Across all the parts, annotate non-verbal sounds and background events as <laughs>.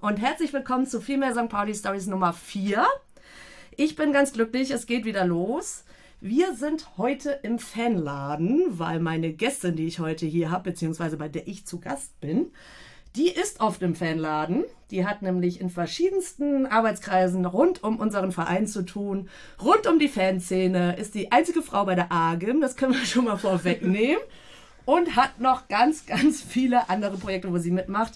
Und herzlich willkommen zu Vielmehr St. Pauli Stories Nummer 4. Ich bin ganz glücklich, es geht wieder los. Wir sind heute im Fanladen, weil meine Gästin, die ich heute hier habe, beziehungsweise bei der ich zu Gast bin, die ist oft im Fanladen. Die hat nämlich in verschiedensten Arbeitskreisen rund um unseren Verein zu tun, rund um die Fanszene, ist die einzige Frau bei der AGIM, das können wir schon mal vorwegnehmen. Und hat noch ganz, ganz viele andere Projekte, wo sie mitmacht.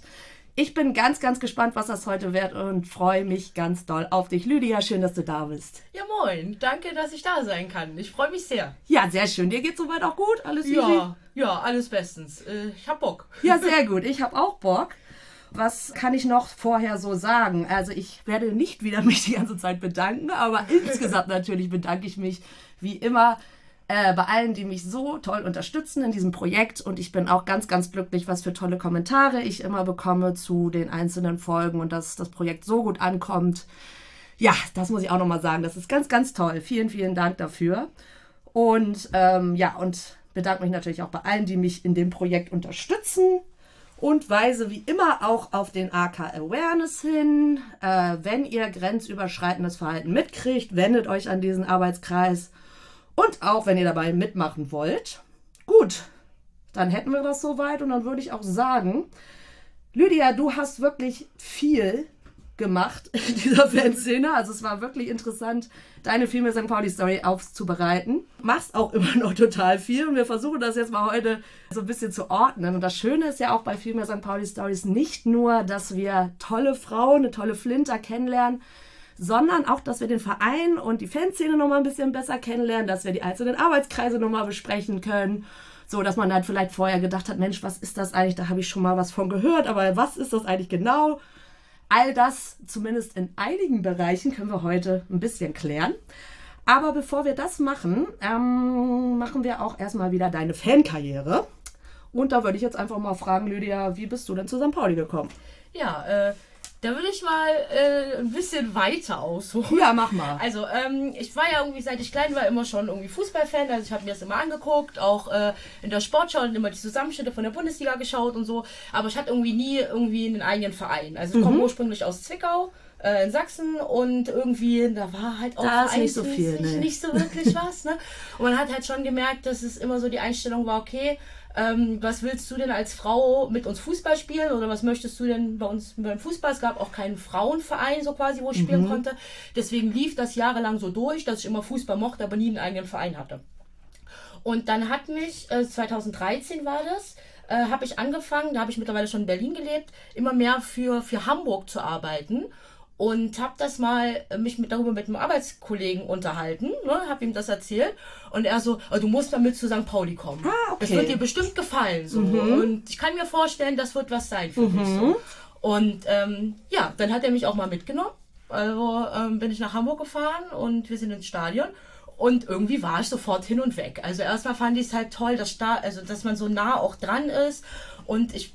Ich bin ganz, ganz gespannt, was das heute wird und freue mich ganz doll auf dich. Lydia, schön, dass du da bist. Ja, moin. Danke, dass ich da sein kann. Ich freue mich sehr. Ja, sehr schön. Dir geht soweit auch gut? Alles ja, easy? Ja, alles bestens. Äh, ich hab Bock. Ja, <laughs> sehr gut. Ich hab auch Bock. Was kann ich noch vorher so sagen? Also ich werde nicht wieder mich die ganze Zeit bedanken, aber <laughs> insgesamt natürlich bedanke ich mich wie immer äh, bei allen, die mich so toll unterstützen in diesem Projekt. Und ich bin auch ganz, ganz glücklich, was für tolle Kommentare ich immer bekomme zu den einzelnen Folgen und dass das Projekt so gut ankommt. Ja, das muss ich auch nochmal sagen. Das ist ganz, ganz toll. Vielen, vielen Dank dafür. Und ähm, ja, und bedanke mich natürlich auch bei allen, die mich in dem Projekt unterstützen und weise wie immer auch auf den AK Awareness hin. Äh, wenn ihr grenzüberschreitendes Verhalten mitkriegt, wendet euch an diesen Arbeitskreis. Und auch wenn ihr dabei mitmachen wollt. Gut, dann hätten wir das soweit und dann würde ich auch sagen, Lydia, du hast wirklich viel gemacht in <laughs> dieser Fanszene. Also es war wirklich interessant, deine Female St. Pauli Story aufzubereiten. Machst auch <laughs> immer noch total viel und wir versuchen das jetzt mal heute so ein bisschen zu ordnen. Und das Schöne ist ja auch bei Female St. Pauli Stories nicht nur, dass wir tolle Frauen, eine tolle Flinter kennenlernen, sondern auch, dass wir den Verein und die Fanszene nochmal ein bisschen besser kennenlernen, dass wir die einzelnen Arbeitskreise nochmal besprechen können. So, dass man halt vielleicht vorher gedacht hat, Mensch, was ist das eigentlich? Da habe ich schon mal was von gehört, aber was ist das eigentlich genau? All das, zumindest in einigen Bereichen, können wir heute ein bisschen klären. Aber bevor wir das machen, ähm, machen wir auch erstmal wieder deine Fankarriere. Und da würde ich jetzt einfach mal fragen, Lydia, wie bist du denn zu St. Pauli gekommen? Ja, äh, da würde ich mal äh, ein bisschen weiter ausholen. Ja, mach mal. Also, ähm, ich war ja irgendwie, seit ich klein war, immer schon irgendwie Fußballfan. Also, ich habe mir das immer angeguckt. Auch äh, in der Sportschau und immer die Zusammenschnitte von der Bundesliga geschaut und so. Aber ich hatte irgendwie nie irgendwie einen eigenen Verein. Also, ich mhm. komme ursprünglich aus Zwickau äh, in Sachsen und irgendwie, da war halt auch da nicht so viel, ne? nicht so wirklich was. Ne? Und man hat halt schon gemerkt, dass es immer so die Einstellung war, okay, ähm, was willst du denn als Frau mit uns Fußball spielen oder was möchtest du denn bei uns beim Fußball? Es gab auch keinen Frauenverein so quasi, wo ich mhm. spielen konnte. Deswegen lief das jahrelang so durch, dass ich immer Fußball mochte, aber nie einen eigenen Verein hatte. Und dann hat mich, äh, 2013 war das, äh, habe ich angefangen, da habe ich mittlerweile schon in Berlin gelebt, immer mehr für, für Hamburg zu arbeiten und habe das mal äh, mich mit, darüber mit einem Arbeitskollegen unterhalten, ne, habe ihm das erzählt und er so, oh, du musst damit zu St. Pauli kommen. Ah, okay. Das wird dir bestimmt gefallen so mhm. und ich kann mir vorstellen, das wird was sein für mhm. mich so. Und ähm, ja, dann hat er mich auch mal mitgenommen. Also ähm, bin ich nach Hamburg gefahren und wir sind ins Stadion und irgendwie war ich sofort hin und weg. Also erstmal fand ich es halt toll, dass, da, also, dass man so nah auch dran ist und ich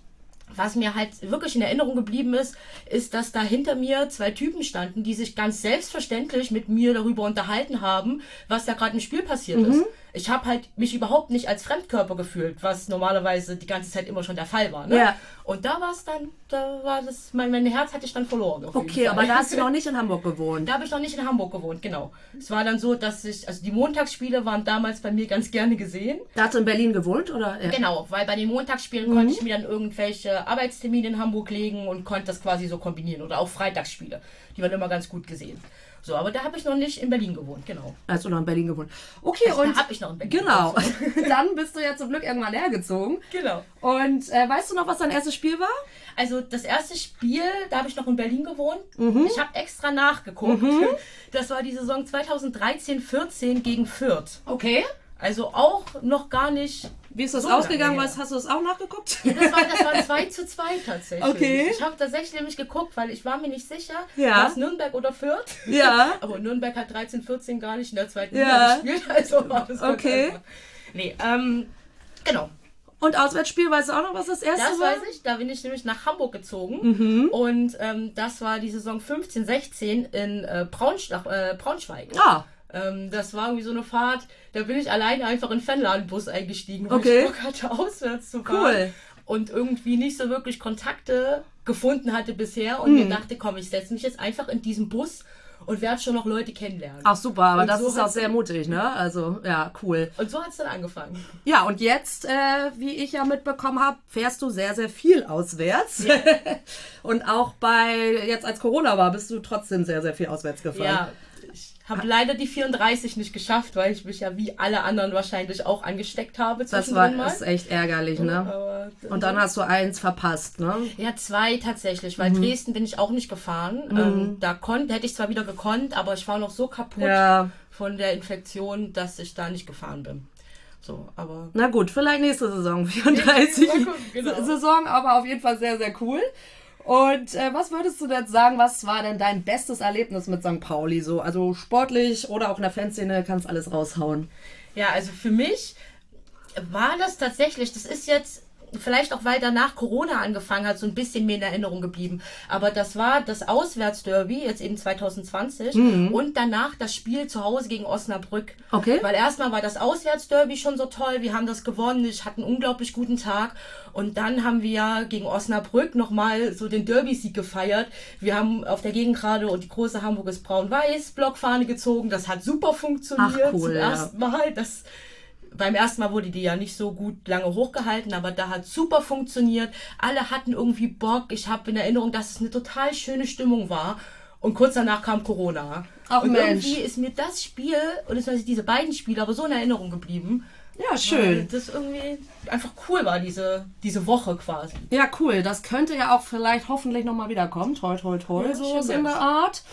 was mir halt wirklich in Erinnerung geblieben ist, ist, dass da hinter mir zwei Typen standen, die sich ganz selbstverständlich mit mir darüber unterhalten haben, was da gerade im Spiel passiert Mhm. ist. Ich habe halt mich überhaupt nicht als Fremdkörper gefühlt, was normalerweise die ganze Zeit immer schon der Fall war. Ne? Ja. Und da war es dann, da war das, mein, mein Herz hatte ich dann verloren. Okay, aber da hast du noch <laughs> nicht in Hamburg gewohnt. Da habe ich noch nicht in Hamburg gewohnt, genau. Es war dann so, dass ich, also die Montagsspiele waren damals bei mir ganz gerne gesehen. Da hast du in Berlin gewohnt, oder? Ja. Genau, weil bei den Montagsspielen konnte ich mir dann irgendwelche Arbeitstermine in Hamburg legen und konnte das quasi so kombinieren. Oder auch Freitagsspiele. Die waren immer ganz gut gesehen. So, aber da habe ich noch nicht in Berlin gewohnt, genau. Hast du noch in Berlin gewohnt. Okay, Also, da und hab ich noch in Berlin genau. <laughs> Dann bist du ja zum Glück irgendwann hergezogen. Genau. Und äh, weißt du noch, was dein erstes Spiel war? Also das erste Spiel, da habe ich noch in Berlin gewohnt. Mhm. Ich habe extra nachgeguckt. <laughs> Das war die Saison 2013-14 gegen Fürth. Okay. Also auch noch gar nicht. Wie ist das So ausgegangen? Was, hast du das auch nachgeguckt? Das war, das war <laughs> 2 zu 2 tatsächlich. Okay. Ich habe tatsächlich nämlich geguckt, weil ich war mir nicht sicher, Ja. war es Nürnberg oder Fürth. Ja. <laughs> Aber Nürnberg hat 13, 14 gar nicht in der zweiten Ja. Liga gespielt. <laughs> Also war das Okay. Nee, ähm, genau. Und Auswärtsspiel, weißt du auch noch, was das erste Das war? weiß ich. Da bin ich nämlich nach Hamburg gezogen. Mhm. Und ähm, das war die Saison 15, 16 in äh, Braunschweig. Äh, Braunschweig. Ah, Ähm, das war irgendwie so eine Fahrt, da bin ich alleine einfach in den Fanladenbus eingestiegen, weil Okay. ich Bock hatte, <laughs> auswärts zu fahren. Cool. Und irgendwie nicht so wirklich Kontakte gefunden hatte bisher und Hm. mir dachte, komm, ich setze mich jetzt einfach in diesen Bus und werde schon noch Leute kennenlernen. ach super, aber Und das so ist auch sehr mutig, ne? Also, ja, cool. Und so hat es dann angefangen. Ja, und jetzt, äh, wie ich ja mitbekommen habe, fährst du sehr, sehr viel auswärts. <laughs> und auch bei, jetzt als Corona war, bist du trotzdem sehr, sehr viel auswärts gefahren. Ja, habe leider die 34 nicht geschafft, weil ich mich ja wie alle anderen wahrscheinlich auch angesteckt habe. Das war mal. ist echt ärgerlich, ne? Aber Und dann hast du eins verpasst, ne? Ja, zwei tatsächlich, Mhm. weil Dresden bin ich auch nicht gefahren. Ähm, da konnte, hätte ich zwar wieder gekonnt, aber ich war noch so kaputt Ja. von der Infektion, dass ich da nicht gefahren bin. So, aber Na gut, vielleicht nächste Saison, 34 <laughs> Mal gucken, genau. Saison, aber auf jeden Fall sehr, sehr cool. Und äh, was würdest du denn sagen, was war denn dein bestes Erlebnis mit St. Pauli? So, also sportlich oder auch in der Fanszene kannst alles raushauen. ja, also für mich war das tatsächlich, das ist jetzt vielleicht auch weil danach Corona angefangen hat, so ein bisschen mir in Erinnerung geblieben. Aber das war das Auswärtsderby, jetzt eben 2020, und danach das Spiel zu Hause gegen Osnabrück. Okay. Weil erstmal war das Auswärtsderby schon so toll, wir haben das gewonnen, ich hatte einen unglaublich guten Tag. Und dann haben wir gegen Osnabrück nochmal so den Derby-Sieg gefeiert. Wir haben auf der Gegengrade und die große Hamburg ist braun-weiß Blockfahne gezogen. Das hat super funktioniert. Ach, cool, Zum ersten Mal. Das, beim ersten Mal wurde die ja nicht so gut lange hochgehalten, aber da hat super funktioniert. Alle hatten irgendwie Bock. Ich habe in Erinnerung, dass es eine total schöne Stimmung war. Und kurz danach kam Corona. Ach, und Mensch. irgendwie ist mir das Spiel, oder beziehungsweise diese beiden Spiele, aber so in Erinnerung geblieben. Ja, schön. das irgendwie einfach cool war, diese, diese Woche quasi. Ja, cool. Das könnte ja auch vielleicht hoffentlich nochmal wiederkommen. Toi, toi, toi, Ja, so in der. Art.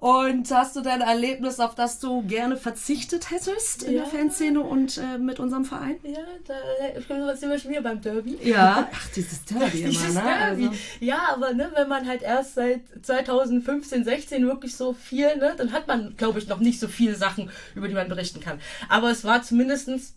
Und hast du denn ein Erlebnis, auf das du gerne verzichtet hättest in Ja. der Fanszene und äh, mit unserem Verein? Ja, da sind wir schon wieder beim Derby. Ja. <laughs> Ach, dieses Derby immer, Dieses ne? Derby. Also, Ja, aber ne, wenn man halt erst seit 2015, 16 wirklich so viel, ne, dann hat man, glaube ich, noch nicht so viele Sachen, über die man berichten kann. Aber es war zumindestens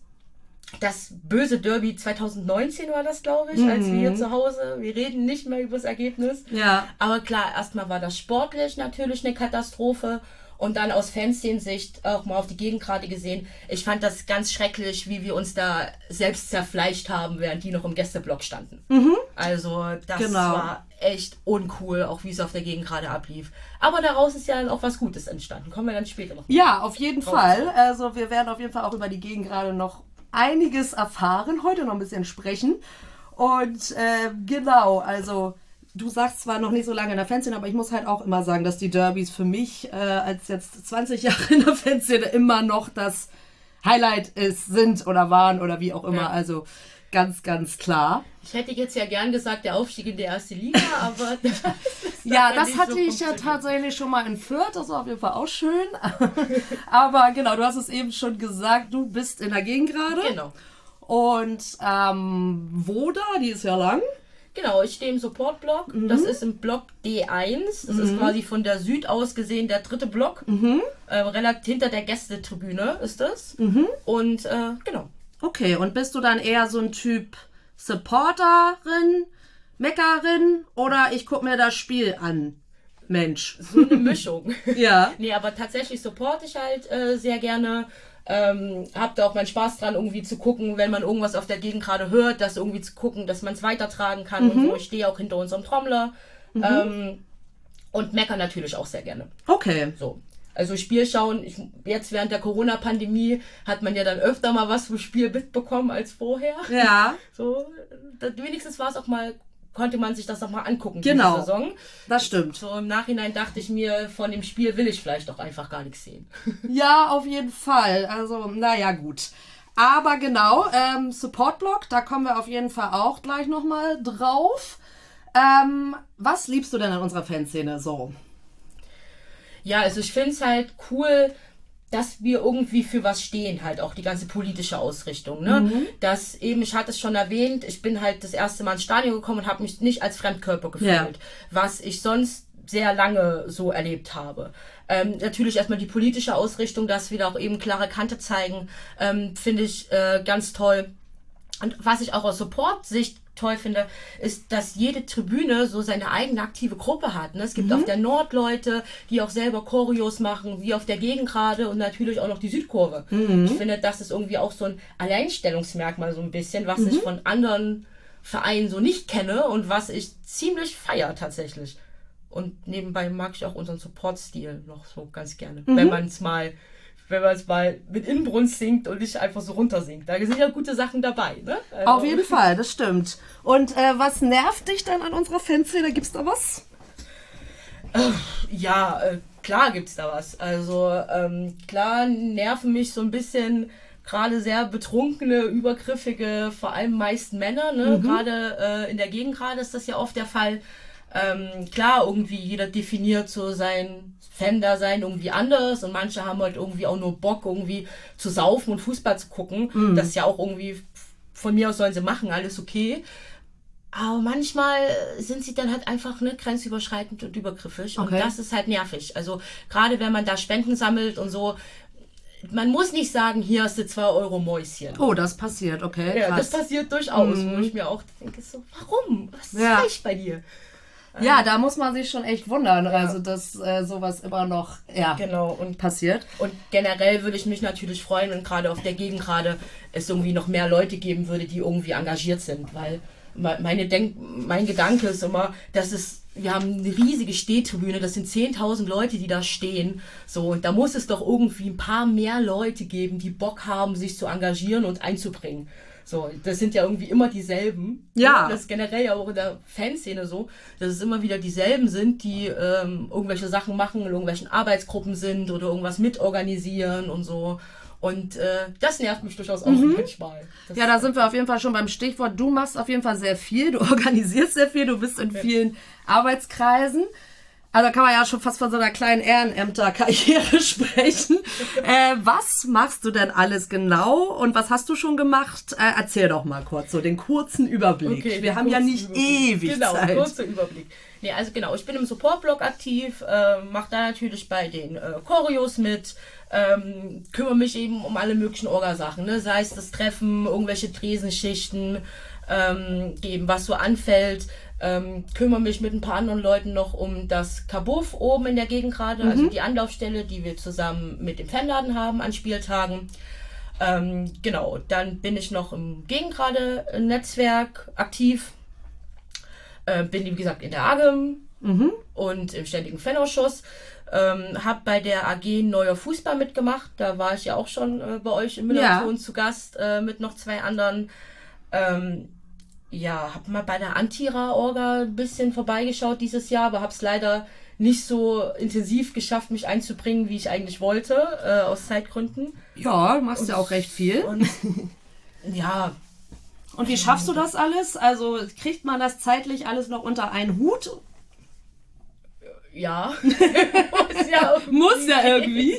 das böse Derby 2019 war das, glaube ich, als wir hier zu Hause, wir reden nicht mehr über das Ergebnis. ja. Aber klar, erstmal war das sportlich natürlich eine Katastrophe. Und dann aus Fanszenen-Sicht auch mal auf die Gegengrade gesehen. Ich fand das ganz schrecklich, wie wir uns da selbst zerfleischt haben, während die noch im Gästeblock standen. Also das Genau. war echt uncool, auch wie es auf der Gegengrade ablief. Aber daraus ist ja dann auch was Gutes entstanden. Kommen wir dann später noch. Ja, auf jeden Fall. Also wir werden auf jeden Fall auch über die Gegend gerade noch einiges erfahren, heute noch ein bisschen sprechen. Und äh, genau, also du sagst zwar noch nicht so lange in der Fanszene, aber ich muss halt auch immer sagen, dass die Derbys für mich äh, als jetzt 20 <laughs> Jahre in der Fanszene immer noch das Highlight ist, sind oder waren oder wie auch immer. Ja. Also ganz, ganz klar. Ich hätte jetzt ja gern gesagt, der Aufstieg in die erste Liga, <laughs> aber Ja, hat das hatte so ich ja tatsächlich schon mal in Fürth. Das war auf jeden Fall auch schön. <laughs> Aber genau, du hast es eben schon gesagt, du bist in der Gegend gerade. genau. Und ähm, wo da? Die ist ja lang. Genau, ich stehe im Supportblock. Mhm. Das ist im Block D1. Das ist quasi von der Süd aus gesehen der dritte Block. Mhm. Äh, relativ hinter der Gästetribüne ist das. Mhm. Und äh, genau. Okay, und bist du dann eher so ein Typ Supporterin, Meckerin oder ich gucke mir das Spiel an. Mensch. So eine Mischung. <laughs> Ja. nee, aber tatsächlich supporte ich halt äh, sehr gerne. Ähm, hab da auch meinen Spaß dran, irgendwie zu gucken, wenn man irgendwas auf der Gegend gerade hört, das irgendwie zu gucken, dass man es weitertragen kann und so. Ich stehe auch hinter unserem Trommler. Ähm, und mecker natürlich auch sehr gerne. Okay. So. Also Spiel schauen, ich, jetzt während der Corona-Pandemie hat man ja dann öfter mal was vom Spiel mitbekommen als vorher. Ja, <laughs> So, da, wenigstens war es auch mal, konnte man sich das auch mal angucken, Genau. diese Saison. das stimmt. So im Nachhinein dachte ich mir, von dem Spiel will ich vielleicht auch einfach gar nichts sehen. <laughs> Ja, auf jeden Fall. Also, naja, gut. Aber genau, ähm, Support-Blog, da kommen wir auf jeden Fall auch gleich nochmal drauf. Ähm, was liebst du denn an unserer Fanszene so? Ja, also ich finde es halt cool, dass wir irgendwie für was stehen, halt auch die ganze politische Ausrichtung. Ne? Mhm. Dass eben, ich hatte es schon erwähnt, ich bin halt das erste Mal ins Stadion gekommen und habe mich nicht als Fremdkörper gefühlt, Ja. was ich sonst sehr lange so erlebt habe. Ähm, natürlich erstmal die politische Ausrichtung, dass wir da auch eben klare Kante zeigen, ähm, finde ich äh, ganz toll. Und was ich auch aus Support-Sicht toll finde, ist, dass jede Tribüne so seine eigene aktive Gruppe hat. Ne? Es gibt auf der Nord Leute, die auch selber Choreos machen, wie auf der Gegengrade und natürlich auch noch die Südkurve. Ich finde, das ist irgendwie auch so ein Alleinstellungsmerkmal so ein bisschen, was ich von anderen Vereinen so nicht kenne und was ich ziemlich feier tatsächlich. Und nebenbei mag ich auch unseren Support-Stil noch so ganz gerne. Wenn man es mal, wenn man es mal mit Inbrunst singt und nicht einfach so runter singt. Da sind ja gute Sachen dabei, ne? Also- Auf jeden Fall, das stimmt. Und äh, was nervt dich dann an unserer Fanszene? Gibt's da was? Ja, äh, klar gibt's da was. Also ähm, klar nerven mich so ein bisschen gerade sehr betrunkene, übergriffige, vor allem meist Männer. Ne? Gerade äh, in der Gegend gerade ist das ja oft der Fall. Ähm, klar, irgendwie jeder definiert so sein Fan-Dasein irgendwie anders und manche haben halt irgendwie auch nur Bock, irgendwie zu saufen und Fußball zu gucken. Das ist ja auch irgendwie von mir aus sollen sie machen, alles okay. Aber manchmal sind sie dann halt einfach ne, grenzüberschreitend und übergriffig. Okay. Und das ist halt nervig. Also gerade wenn man da Spenden sammelt und so, man muss nicht sagen, hier hast du 2 Euro Mäuschen. Oh, das passiert, okay. ja, krass. das passiert durchaus, wo ich mir auch denke, so, warum? Was ist Ja. falsch bei dir? Ja, da muss man sich schon echt wundern, also dass äh, sowas immer noch ja, Genau, und passiert. Und generell würde ich mich natürlich freuen, wenn gerade auf der Gegend gerade es irgendwie noch mehr Leute geben würde, die irgendwie engagiert sind. Weil me- meine Denk mein Gedanke ist immer, dass es, wir haben eine riesige Stehtribüne, das sind 10.000 Leute, die da stehen. So, da muss es doch irgendwie ein paar mehr Leute geben, die Bock haben, sich zu engagieren und einzubringen. So, das sind ja irgendwie immer dieselben. Ja. Das ist generell ja auch in der Fanszene so, dass es immer wieder dieselben sind, die ähm, irgendwelche Sachen machen, in irgendwelchen Arbeitsgruppen sind oder irgendwas mitorganisieren und so. Und äh, das nervt mich durchaus auch manchmal. Das Ja, da sind wir auf jeden Fall schon beim Stichwort. Du machst auf jeden Fall sehr viel, du <laughs> organisierst sehr viel, du bist in vielen Arbeitskreisen. Also kann man ja schon fast von so einer kleinen Ehrenämterkarriere <laughs> sprechen. Äh, was machst du denn alles genau und was hast du schon gemacht? Äh, erzähl doch mal kurz so den kurzen Überblick. Okay, wir haben ja nicht Überblick. ewig genau, Zeit. kurzer Überblick. Nee, also genau, ich bin im Support-Blog aktiv, äh, mache da natürlich bei den äh, Choreos mit, ähm, kümmere mich eben um alle möglichen Orgasachen, ne? sei es das Treffen, irgendwelche Tresenschichten, ähm, eben was so anfällt. Ähm, kümmere mich mit ein paar anderen Leuten noch um das Kabuff oben in der Gegend gerade, also die Anlaufstelle, die wir zusammen mit dem Fanladen haben an Spieltagen. Ähm, genau, dann bin ich noch im Gegengrade-Netzwerk aktiv. Äh, bin, wie gesagt, in der AGEM und im ständigen Fanausschuss. Ähm, hab bei der AG Neuer Fußball mitgemacht. Da war ich ja auch schon äh, bei euch im Müllton zu Gast äh, mit noch zwei anderen. Ähm, ja, hab mal bei der Antira-Orga ein bisschen vorbeigeschaut dieses Jahr, aber hab's leider nicht so intensiv geschafft, mich einzubringen, wie ich eigentlich wollte, äh, aus Zeitgründen. Ja, du machst ja auch recht viel. Und <laughs> ja, Und wie schaffst du das alles? Also kriegt man das zeitlich alles noch unter einen Hut? Ja. <laughs> Muss ja irgendwie. Muss ja irgendwie.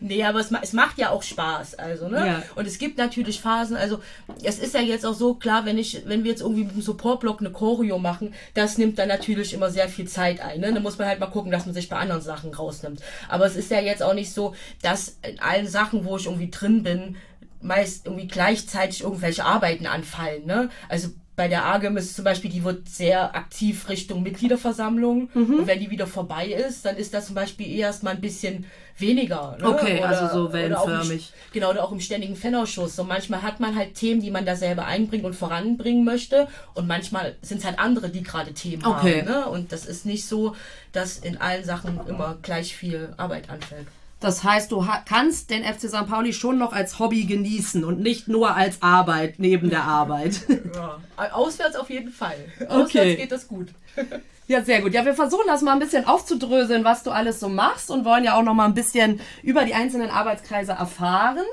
Nee, aber es, ma- es macht ja auch Spaß, also, ne? Ja. Und es gibt natürlich Phasen, also, es ist ja jetzt auch so, klar, wenn ich, wenn wir jetzt irgendwie mit dem Supportblock eine Choreo machen, das nimmt dann natürlich immer sehr viel Zeit ein, ne? Dann muss man halt mal gucken, dass man sich bei anderen Sachen rausnimmt. Aber es ist ja jetzt auch nicht so, dass in allen Sachen, wo ich irgendwie drin bin, meist irgendwie gleichzeitig irgendwelche Arbeiten anfallen, ne? Also, bei der AGEM ist zum Beispiel, die wird sehr aktiv Richtung Mitgliederversammlung. Mhm. Und wenn die wieder vorbei ist, dann ist das zum Beispiel erst mal ein bisschen weniger. Ne? Okay, also so auch im, wellenförmig. genau, oder auch im ständigen Fanausschuss. Und manchmal hat man halt Themen, die man da selber einbringen und voranbringen möchte. Und manchmal sind es halt andere, die gerade Themen Okay. haben. Ne? Und das ist nicht so, dass in allen Sachen immer gleich viel Arbeit anfällt. Das heißt, du kannst den FC St. Pauli schon noch als Hobby genießen und nicht nur als Arbeit neben der Arbeit. <laughs> Ja. Auswärts auf jeden Fall. Auswärts geht das gut. <laughs> Ja, sehr gut. Ja, wir versuchen das mal ein bisschen aufzudröseln, was du alles so machst und wollen ja auch noch mal ein bisschen über die einzelnen Arbeitskreise erfahren.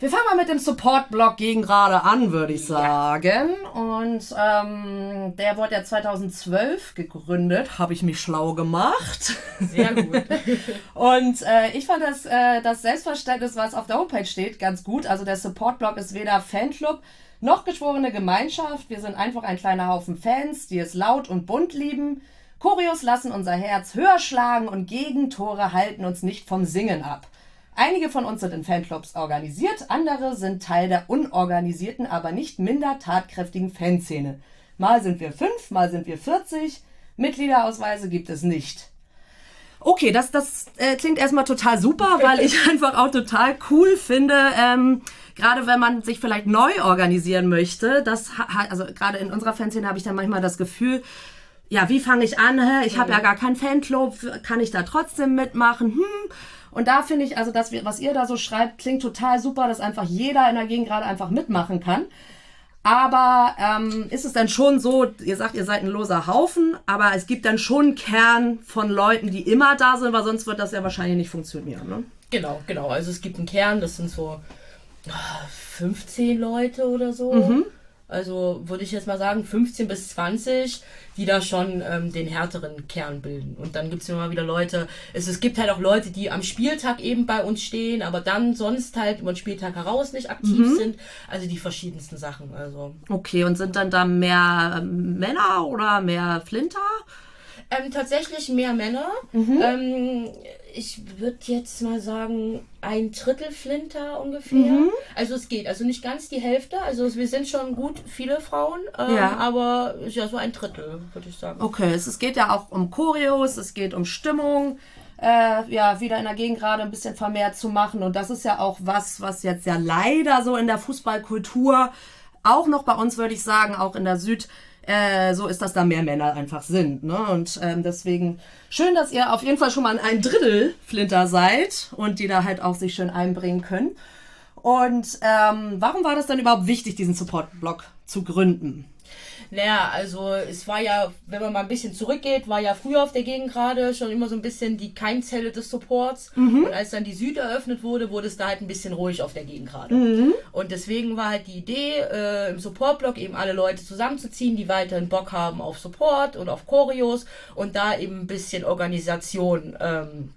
Wir fangen mal mit dem Support-Blog gegen gerade an, würde ich sagen. Und ähm, der wurde ja 2012 gegründet, habe ich mich schlau gemacht. Sehr gut. <laughs> Und äh, ich fand das, äh, das Selbstverständnis, was auf der Homepage steht, ganz gut. Also der Support-Blog ist weder Fanclub noch geschworene Gemeinschaft. Wir sind einfach ein kleiner Haufen Fans, die es laut und bunt lieben. Choreos lassen unser Herz höher schlagen und Gegentore halten uns nicht vom Singen ab. Einige von uns sind in Fanclubs organisiert, andere sind Teil der unorganisierten, aber nicht minder tatkräftigen Fanszene. Mal sind wir fünf, mal sind wir 40. Mitgliederausweise gibt es nicht. Okay, das, das äh, klingt erstmal total super, weil ich <laughs> einfach auch total cool finde, ähm, gerade wenn man sich vielleicht neu organisieren möchte. Das also gerade in unserer Fanszene habe ich dann manchmal das Gefühl, ja, wie fange ich an? Hä? Ich habe ja gar keinen Fanclub, kann ich da trotzdem mitmachen? Hm. Und da finde ich, also das, was ihr da so schreibt, klingt total super, dass einfach jeder in der Gegend gerade einfach mitmachen kann. Aber ähm, ist es dann schon so, ihr sagt, ihr seid ein loser Haufen, aber es gibt dann schon einen Kern von Leuten, die immer da sind, weil sonst wird das ja wahrscheinlich nicht funktionieren. Ne? Genau, genau. Also es gibt einen Kern, das sind so ah, 15 Leute oder so. Also würde ich jetzt mal sagen, 15 bis 20, die da schon ähm, den härteren Kern bilden. Und dann gibt es immer wieder Leute, es, es gibt halt auch Leute, die am Spieltag eben bei uns stehen, aber dann sonst halt über den Spieltag heraus nicht aktiv sind. Also die verschiedensten Sachen. Also Okay, und sind dann da mehr ähm, Männer oder mehr Flinter? Ähm, tatsächlich mehr Männer. Ähm, ich würde jetzt mal sagen, ein Drittel Flinter ungefähr. Also es geht, also nicht ganz die Hälfte. Also wir sind schon gut viele Frauen, ähm, Ja. aber ja, so ein Drittel, würde ich sagen. Okay, es, es geht ja auch um Choreos, es geht um Stimmung, äh, ja, wieder in der Gegend gerade ein bisschen vermehrt zu machen. Und das ist ja auch was, was jetzt ja leider so in der Fußballkultur, auch noch bei uns würde ich sagen, auch in der Süd, äh, so ist, dass da mehr Männer einfach sind. Ne? Und ähm, deswegen schön, dass ihr auf jeden Fall schon mal ein Drittel Flinter seid und die da halt auch sich schön einbringen können. Und ähm, warum war das dann überhaupt wichtig, diesen Support-Blog zu gründen? Naja, also es war ja, wenn man mal ein bisschen zurückgeht, war ja früher auf der Gegend gerade schon immer so ein bisschen die Keimzelle des Supports. Und als dann die Süd eröffnet wurde, wurde es da halt ein bisschen ruhig auf der Gegend gerade. Und deswegen war halt die Idee, äh, im Support-Blog eben alle Leute zusammenzuziehen, die weiterhin Bock haben auf Support und auf Choreos und da eben ein bisschen Organisation ähm,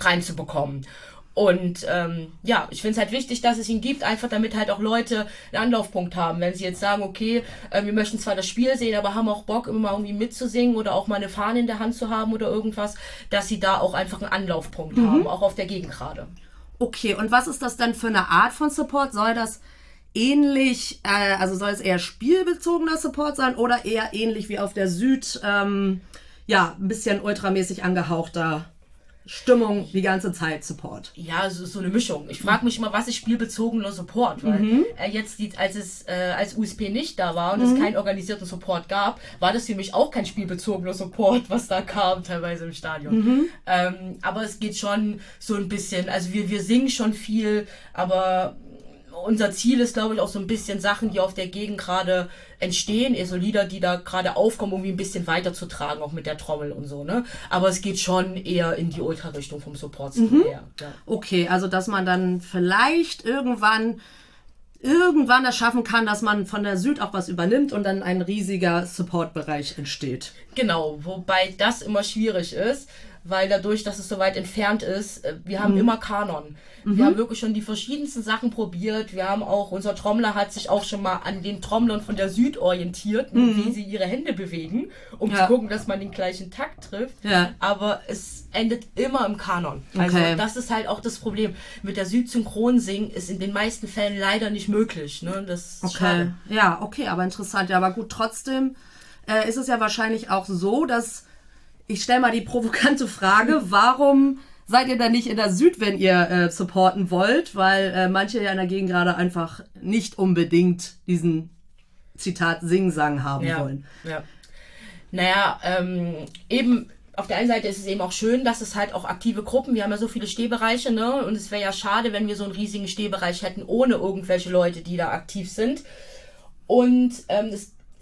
reinzubekommen. Und ähm, ja, ich finde es halt wichtig, dass es ihn gibt, einfach damit halt auch Leute einen Anlaufpunkt haben. Wenn sie jetzt sagen, okay, äh, wir möchten zwar das Spiel sehen, aber haben auch Bock, immer mal irgendwie mitzusingen oder auch mal eine Fahne in der Hand zu haben oder irgendwas, dass sie da auch einfach einen Anlaufpunkt haben, auch auf der Gegend gerade. Okay, und was ist das denn für eine Art von Support? Soll das ähnlich, äh, also soll es eher spielbezogener Support sein oder eher ähnlich wie auf der Süd, ähm, ja, ein bisschen ultramäßig angehauchter Stimmung die ganze Zeit Support? Ja, so, so eine Mischung. Ich frage mich immer, was ist spielbezogener Support? Weil äh, jetzt, die, als es äh, als USP nicht da war und es keinen organisierten Support gab, war das für mich auch kein spielbezogener Support, was da kam, teilweise im Stadion. Ähm, aber es geht schon so ein bisschen, also wir, wir singen schon viel, aber unser Ziel ist, glaube ich, auch so ein bisschen Sachen, die auf der Gegend gerade entstehen, eher so Lieder, die da gerade aufkommen, irgendwie ein bisschen weiterzutragen, auch mit der Trommel und so, ne? Aber es geht schon eher in die Ultra-Richtung vom Support-Stil her. Ja. Okay, also dass man dann vielleicht irgendwann irgendwann das schaffen kann, dass man von der Süd auch was übernimmt und dann ein riesiger Supportbereich entsteht. Genau, wobei das immer schwierig ist. Weil dadurch, dass es so weit entfernt ist, äh, wir haben immer Kanon. Wir haben wirklich schon die verschiedensten Sachen probiert. Wir haben auch, unser Trommler hat sich auch schon mal an den Trommlern von der Süd orientiert, wie sie ihre Hände bewegen, um Ja. zu gucken, dass man den gleichen Takt trifft. Ja. Aber es endet immer im Kanon. Also Okay. das ist halt auch das Problem. Mit der Südsynchron singen ist in den meisten Fällen leider nicht möglich. Ne? Das ist Okay. schade. Ja, okay, aber interessant. Ja, aber gut, trotzdem äh, ist es ja wahrscheinlich auch so, dass ich stelle mal die provokante Frage, warum seid ihr dann nicht in der Süd, wenn ihr äh, supporten wollt? Weil äh, manche ja in der Gegend gerade einfach nicht unbedingt diesen Zitat Singsang haben Ja. wollen. ja. Naja, ähm, eben auf der einen Seite ist es eben auch schön, dass es halt auch aktive Gruppen, wir haben ja so viele Stehbereiche, ne? Und es wäre ja schade, wenn wir so einen riesigen Stehbereich hätten, ohne irgendwelche Leute, die da aktiv sind. Und ähm,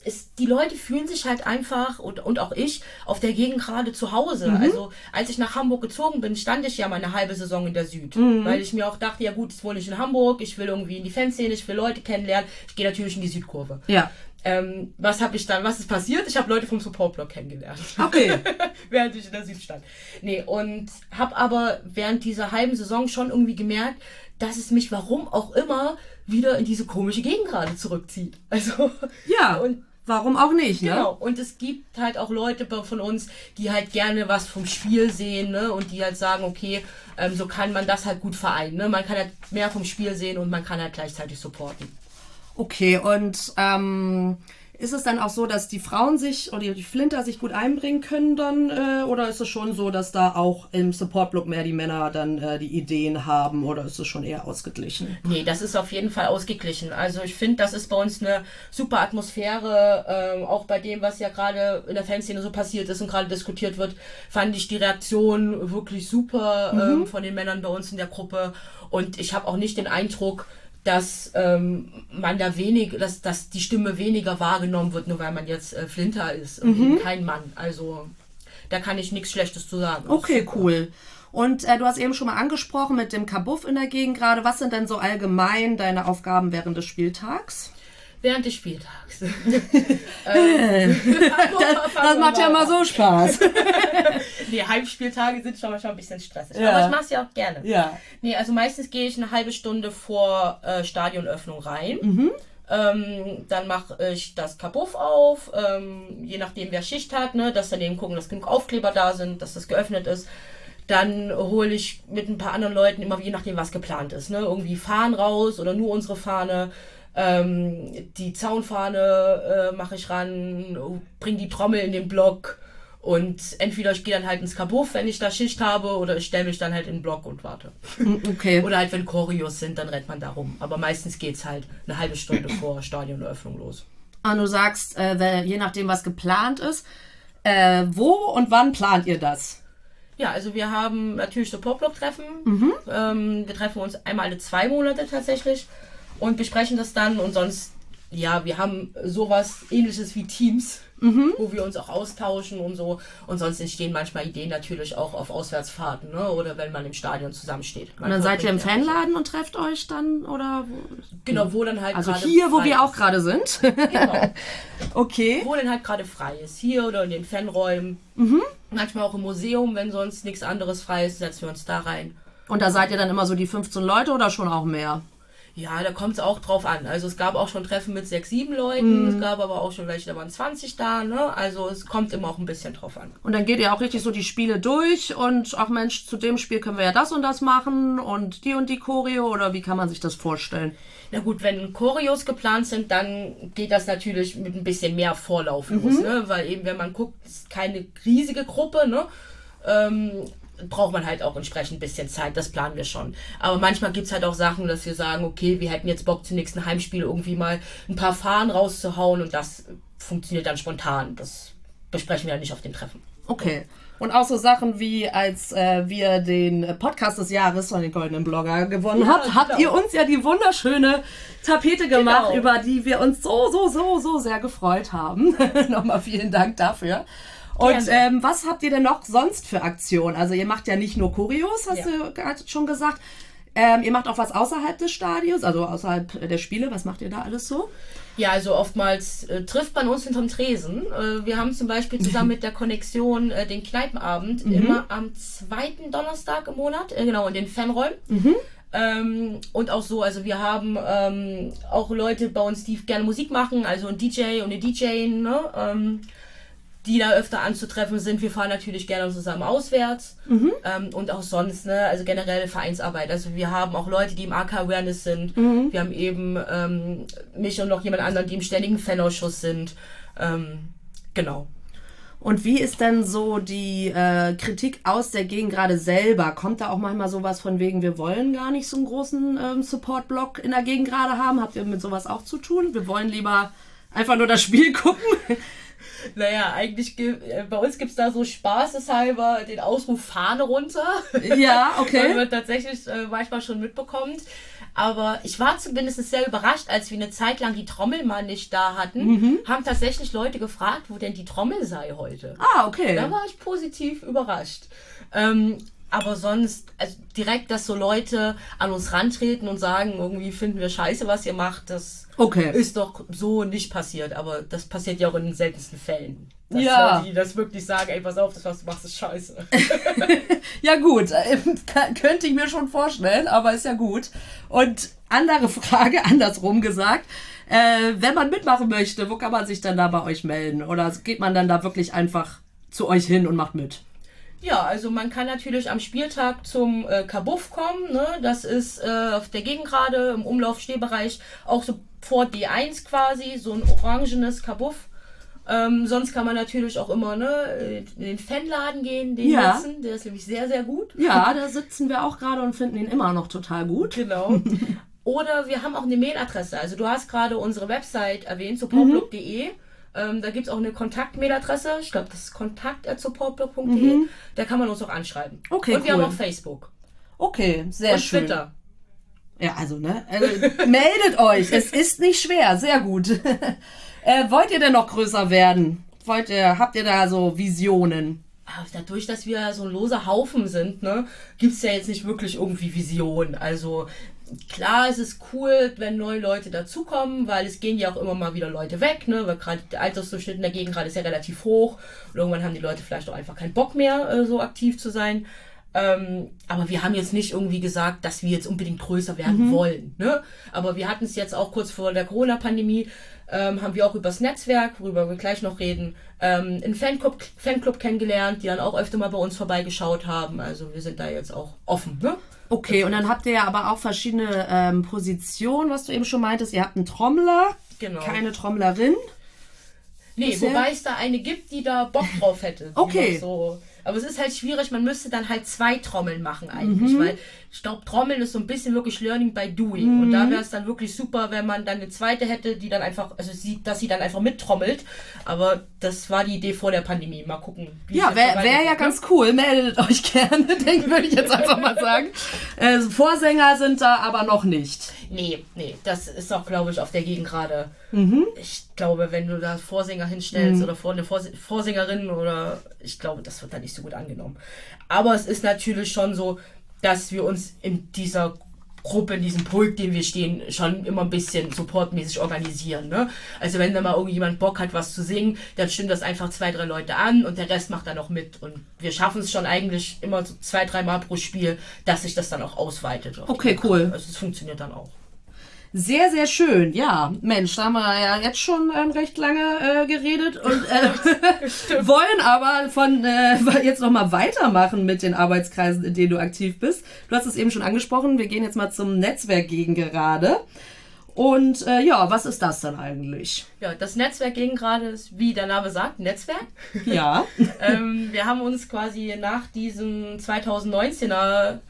es die Leute fühlen sich halt einfach und, und auch ich auf der Gegend gerade zu Hause. Also als ich nach Hamburg gezogen bin, stand ich ja mal eine halbe Saison in der Süd. Weil ich mir auch dachte, ja gut, jetzt wohne ich in Hamburg, ich will irgendwie in die Fanszene, ich will Leute kennenlernen. Ich gehe natürlich in die Südkurve. Ja. Ähm, was habe ich dann, was ist passiert? Ich habe Leute vom Supportblock kennengelernt. Okay. <laughs> während ich in der Süd stand. Nee, und habe aber während dieser halben Saison schon irgendwie gemerkt, dass es mich, warum auch immer, wieder in diese komische Gegend gerade zurückzieht. Also, Ja. <laughs> Und warum auch nicht, ne? Genau, und es gibt halt auch Leute von uns, die halt gerne was vom Spiel sehen, ne? Und die halt sagen, okay, ähm, so kann man das halt gut vereinen, ne? Man kann halt mehr vom Spiel sehen und man kann halt gleichzeitig supporten. Okay, und ähm, ist es dann auch so, dass die Frauen sich oder die Flinter sich gut einbringen können dann? Äh, oder ist es schon so, dass da auch im Support-Block mehr die Männer dann äh, die Ideen haben? Oder ist es schon eher ausgeglichen? Nee, das ist auf jeden Fall ausgeglichen. Also ich finde, das ist bei uns eine super Atmosphäre. Ähm, auch bei dem, was ja gerade in der Fanszene so passiert ist und gerade diskutiert wird, fand ich die Reaktion wirklich super ähm, von den Männern bei uns in der Gruppe. Und ich habe auch nicht den Eindruck, dass ähm, man da wenig, dass, dass die Stimme weniger wahrgenommen wird, nur weil man jetzt äh, Flinter ist und eben kein Mann. Also da kann ich nichts Schlechtes zu sagen. Okay, cool. Und äh, du hast eben schon mal angesprochen mit dem Kabuff in der Gegend gerade. Was sind denn so allgemein deine Aufgaben während des Spieltags? Während des Spieltags. <laughs> Das, das macht ja mal so Spaß. <laughs> Nee, Heimspieltage sind schon manchmal ein bisschen stressig. Ja. Aber ich mache es ja auch gerne. Ja. Nee, also meistens gehe ich eine halbe Stunde vor äh, Stadionöffnung rein. Mhm. Ähm, dann mache ich das Kabuff auf, ähm, je nachdem wer Schicht hat, ne, dass daneben gucken, dass genug Aufkleber da sind, dass das geöffnet ist. Dann hole ich mit ein paar anderen Leuten immer, je nachdem was geplant ist, ne, irgendwie Fahnen raus oder nur unsere Fahne. Ähm, die Zaunfahne äh, mache ich ran, bring die Trommel in den Block und entweder ich gehe dann halt ins Kabuff, wenn ich da Schicht habe, oder ich stelle mich dann halt in den Block und warte. Okay. Oder halt, wenn Choreos sind, dann rennt man da rum. Aber meistens geht's halt eine halbe Stunde vor Stadioneröffnung los. Und du sagst, äh, wer- je nachdem, was geplant ist, äh, wo und wann plant ihr das? Ja, also wir haben natürlich so Popblock-Treffen. Ähm, wir treffen uns einmal alle zwei Monate tatsächlich und besprechen das dann. Und sonst, ja, wir haben sowas ähnliches wie Teams, wo wir uns auch austauschen und so. Und sonst entstehen manchmal Ideen natürlich auch auf Auswärtsfahrten ne? oder wenn man im Stadion zusammensteht. Und dann seid ihr im Fanladen und trefft euch dann? Oder wo? Genau, wo dann halt Also hier, wo wir ist. auch gerade sind. Genau. <laughs> okay. wo denn halt gerade frei ist. Hier oder in den Fanräumen. Manchmal auch im Museum, wenn sonst nichts anderes frei ist, setzen wir uns da rein. Und da seid ihr dann immer so die 15 Leute oder schon auch mehr? Ja, da kommt es auch drauf an. Also es gab auch schon Treffen mit sechs, sieben Leuten, es gab aber auch schon welche, da waren 20 da, ne? Also es kommt immer auch ein bisschen drauf an. Und dann geht ihr auch richtig so die Spiele durch und ach Mensch, zu dem Spiel können wir ja das und das machen und die und die Choreo oder wie kann man sich das vorstellen? Na gut, wenn Choreos geplant sind, dann geht das natürlich mit ein bisschen mehr Vorlauf los, ne? Weil eben, wenn man guckt, ist keine riesige Gruppe, ne? Ähm, braucht man halt auch entsprechend ein bisschen Zeit, das planen wir schon. Aber manchmal gibt's halt auch Sachen, dass wir sagen, okay, wir hätten jetzt Bock zum nächsten Heimspiel irgendwie mal ein paar Fahnen rauszuhauen und das funktioniert dann spontan. Das besprechen wir dann nicht auf den Treffen. Okay. Und auch so Sachen wie, als äh, wir den Podcast des Jahres von den Goldenen Blogger gewonnen Ja, habt, habt genau. ihr uns ja die wunderschöne Tapete gemacht, Genau. über die wir uns so, so, so, so sehr gefreut haben. <laughs> Nochmal vielen Dank dafür. Und ähm, was habt ihr denn noch sonst für Aktionen? Also ihr macht ja nicht nur Choreos, hast Ja. du gerade schon gesagt. Ähm, ihr macht auch was außerhalb des Stadions, also außerhalb der Spiele. Was macht ihr da alles so? Ja, also oftmals äh, trifft man uns hinterm Tresen. Äh, wir haben zum Beispiel zusammen mit der Konnexion äh, den Kneipenabend Mhm. immer am zweiten Donnerstag im Monat, äh, genau, in den Fanräumen. Mhm. Ähm, und auch so, also wir haben ähm, auch Leute bei uns, die gerne Musik machen, also ein DJ und eine DJ, ne, ähm, die da öfter anzutreffen sind. Wir fahren natürlich gerne zusammen auswärts ähm, und auch sonst, ne, also generell Vereinsarbeit. Also wir haben auch Leute, die im AK Awareness sind. Wir haben eben ähm, mich und noch jemand anderen, die im ständigen Fanausschuss sind. Ähm, genau. Und wie ist denn so die äh, Kritik aus der Gegend gerade selber? Kommt da auch manchmal sowas von wegen, wir wollen gar nicht so einen großen ähm, Support-Block in der Gegend gerade haben? Habt ihr mit sowas auch zu tun? Wir wollen lieber einfach nur das Spiel <laughs> gucken? <laughs> Naja, eigentlich äh, bei uns gibt's da so spaßeshalber den Ausruf Fahne runter. ja, <laughs> Weil okay. man tatsächlich äh, manchmal schon mitbekommt. Aber ich war zumindest sehr überrascht, als wir eine Zeit lang die Trommel mal nicht da hatten, Mhm. haben tatsächlich Leute gefragt, wo denn die Trommel sei heute. Ah, okay. Da war ich positiv überrascht. Ähm, aber sonst, also direkt, dass so Leute an uns rantreten und sagen, irgendwie finden wir scheiße, was ihr macht, das Okay. ist doch so nicht passiert. Aber das passiert ja auch in den seltensten Fällen. Dass Ja. Leute, die das wirklich sagen, ey, pass auf, das, was du machst, ist scheiße. <laughs> Ja gut, äh, könnte ich mir schon vorstellen, aber ist ja gut. Und andere Frage, <laughs> andersrum gesagt, äh, wenn man mitmachen möchte, wo kann man sich dann da bei euch melden? Oder geht man dann da wirklich einfach zu euch hin und macht mit? Ja, also man kann natürlich am Spieltag zum äh, Kabuff kommen. Ne? Das ist äh, auf der Gegengrade im Umlaufstehbereich auch so vor D1 quasi, so ein orangenes Kabuff. Ähm, sonst kann man natürlich auch immer ne, in den Fanladen gehen, den Ja. nutzen. Der ist nämlich sehr, sehr gut. Ja, da sitzen wir auch gerade und finden ihn immer noch total gut. Genau. <laughs> Oder wir haben auch eine Mailadresse. Also du hast gerade unsere Website erwähnt, supportblog.de. Ähm, da gibt es auch eine Kontaktmailadresse. Ich glaube, das ist kontakt.supportblog.de. Da kann man uns auch anschreiben. Okay, Und wir cool. haben auch Facebook. Okay, sehr und schön. Twitter. Ja, also, ne? Also, <laughs> meldet euch. Es ist nicht schwer. Sehr gut. <laughs> äh, wollt ihr denn noch größer werden? Wollt ihr, habt ihr da so Visionen? Aber dadurch, dass wir so ein loser Haufen sind, ne, gibt es ja jetzt nicht wirklich irgendwie Vision. Also klar, es ist cool, wenn neue Leute dazukommen, weil es gehen ja auch immer mal wieder Leute weg, ne, weil gerade der Altersdurchschnitt in der Gegend gerade ist ja relativ hoch und irgendwann haben die Leute vielleicht auch einfach keinen Bock mehr, äh, so aktiv zu sein. Ähm, aber wir haben jetzt nicht irgendwie gesagt, dass wir jetzt unbedingt größer werden wollen. Ne? Aber wir hatten es jetzt auch kurz vor der Corona-Pandemie, ähm, haben wir auch übers Netzwerk, worüber wir gleich noch reden, ähm, einen Fanclub, Fanclub kennengelernt, die dann auch öfter mal bei uns vorbeigeschaut haben. Also wir sind da jetzt auch offen. Ne? Okay, und dann habt ihr ja aber auch verschiedene ähm, Positionen, was du eben schon meintest. Ihr habt einen Trommler, Genau. keine Trommlerin. Nee, Bisher? wobei es da eine gibt, die da Bock drauf hätte. Okay. So. Aber es ist halt schwierig, man müsste dann halt zwei Trommeln machen Mhm. eigentlich, weil ich glaube, Trommeln ist so ein bisschen wirklich Learning by Doing. Und Mhm. da wäre es dann wirklich super, wenn man dann eine zweite hätte, die dann einfach, also sie, dass sie dann einfach mittrommelt. Aber das war die Idee vor der Pandemie. Mal gucken. wie Ja, wäre wär ja ne? ganz cool. Meldet euch gerne, <laughs> denke würde ich jetzt einfach mal sagen. Äh, Vorsänger sind da aber noch nicht. Nee, nee, das ist auch, glaube ich, auf der Gegend gerade. Mhm. Ich glaube, wenn du da Vorsänger hinstellst oder vor eine Vors Vorsängerin oder ich glaube, das wird da nicht so gut angenommen. Aber es ist natürlich schon so, dass wir uns in dieser Gruppe, in diesem Pulk, den wir stehen, schon immer ein bisschen supportmäßig organisieren. Ne? Also wenn da mal irgendjemand Bock hat, was zu singen, dann stimmt das einfach zwei, drei Leute an und der Rest macht dann noch mit. Und wir schaffen es schon eigentlich immer so zwei, drei Mal pro Spiel, dass sich das dann auch ausweitet. Okay, cool. Also es funktioniert dann auch. Sehr, sehr schön. Ja, Mensch, da haben wir ja jetzt schon ähm, recht lange äh, geredet und äh, <laughs> wollen aber von äh, <laughs> jetzt noch mal weitermachen mit den Arbeitskreisen, in denen du aktiv bist. Du hast es eben schon angesprochen. Wir gehen jetzt mal zum Netzwerk gegen gerade. Und äh, ja, was ist das dann eigentlich? Ja, das Netzwerk gegen gerade ist, wie der Name sagt, Netzwerk. Ja. <laughs> ähm, wir haben uns quasi nach diesem 2019er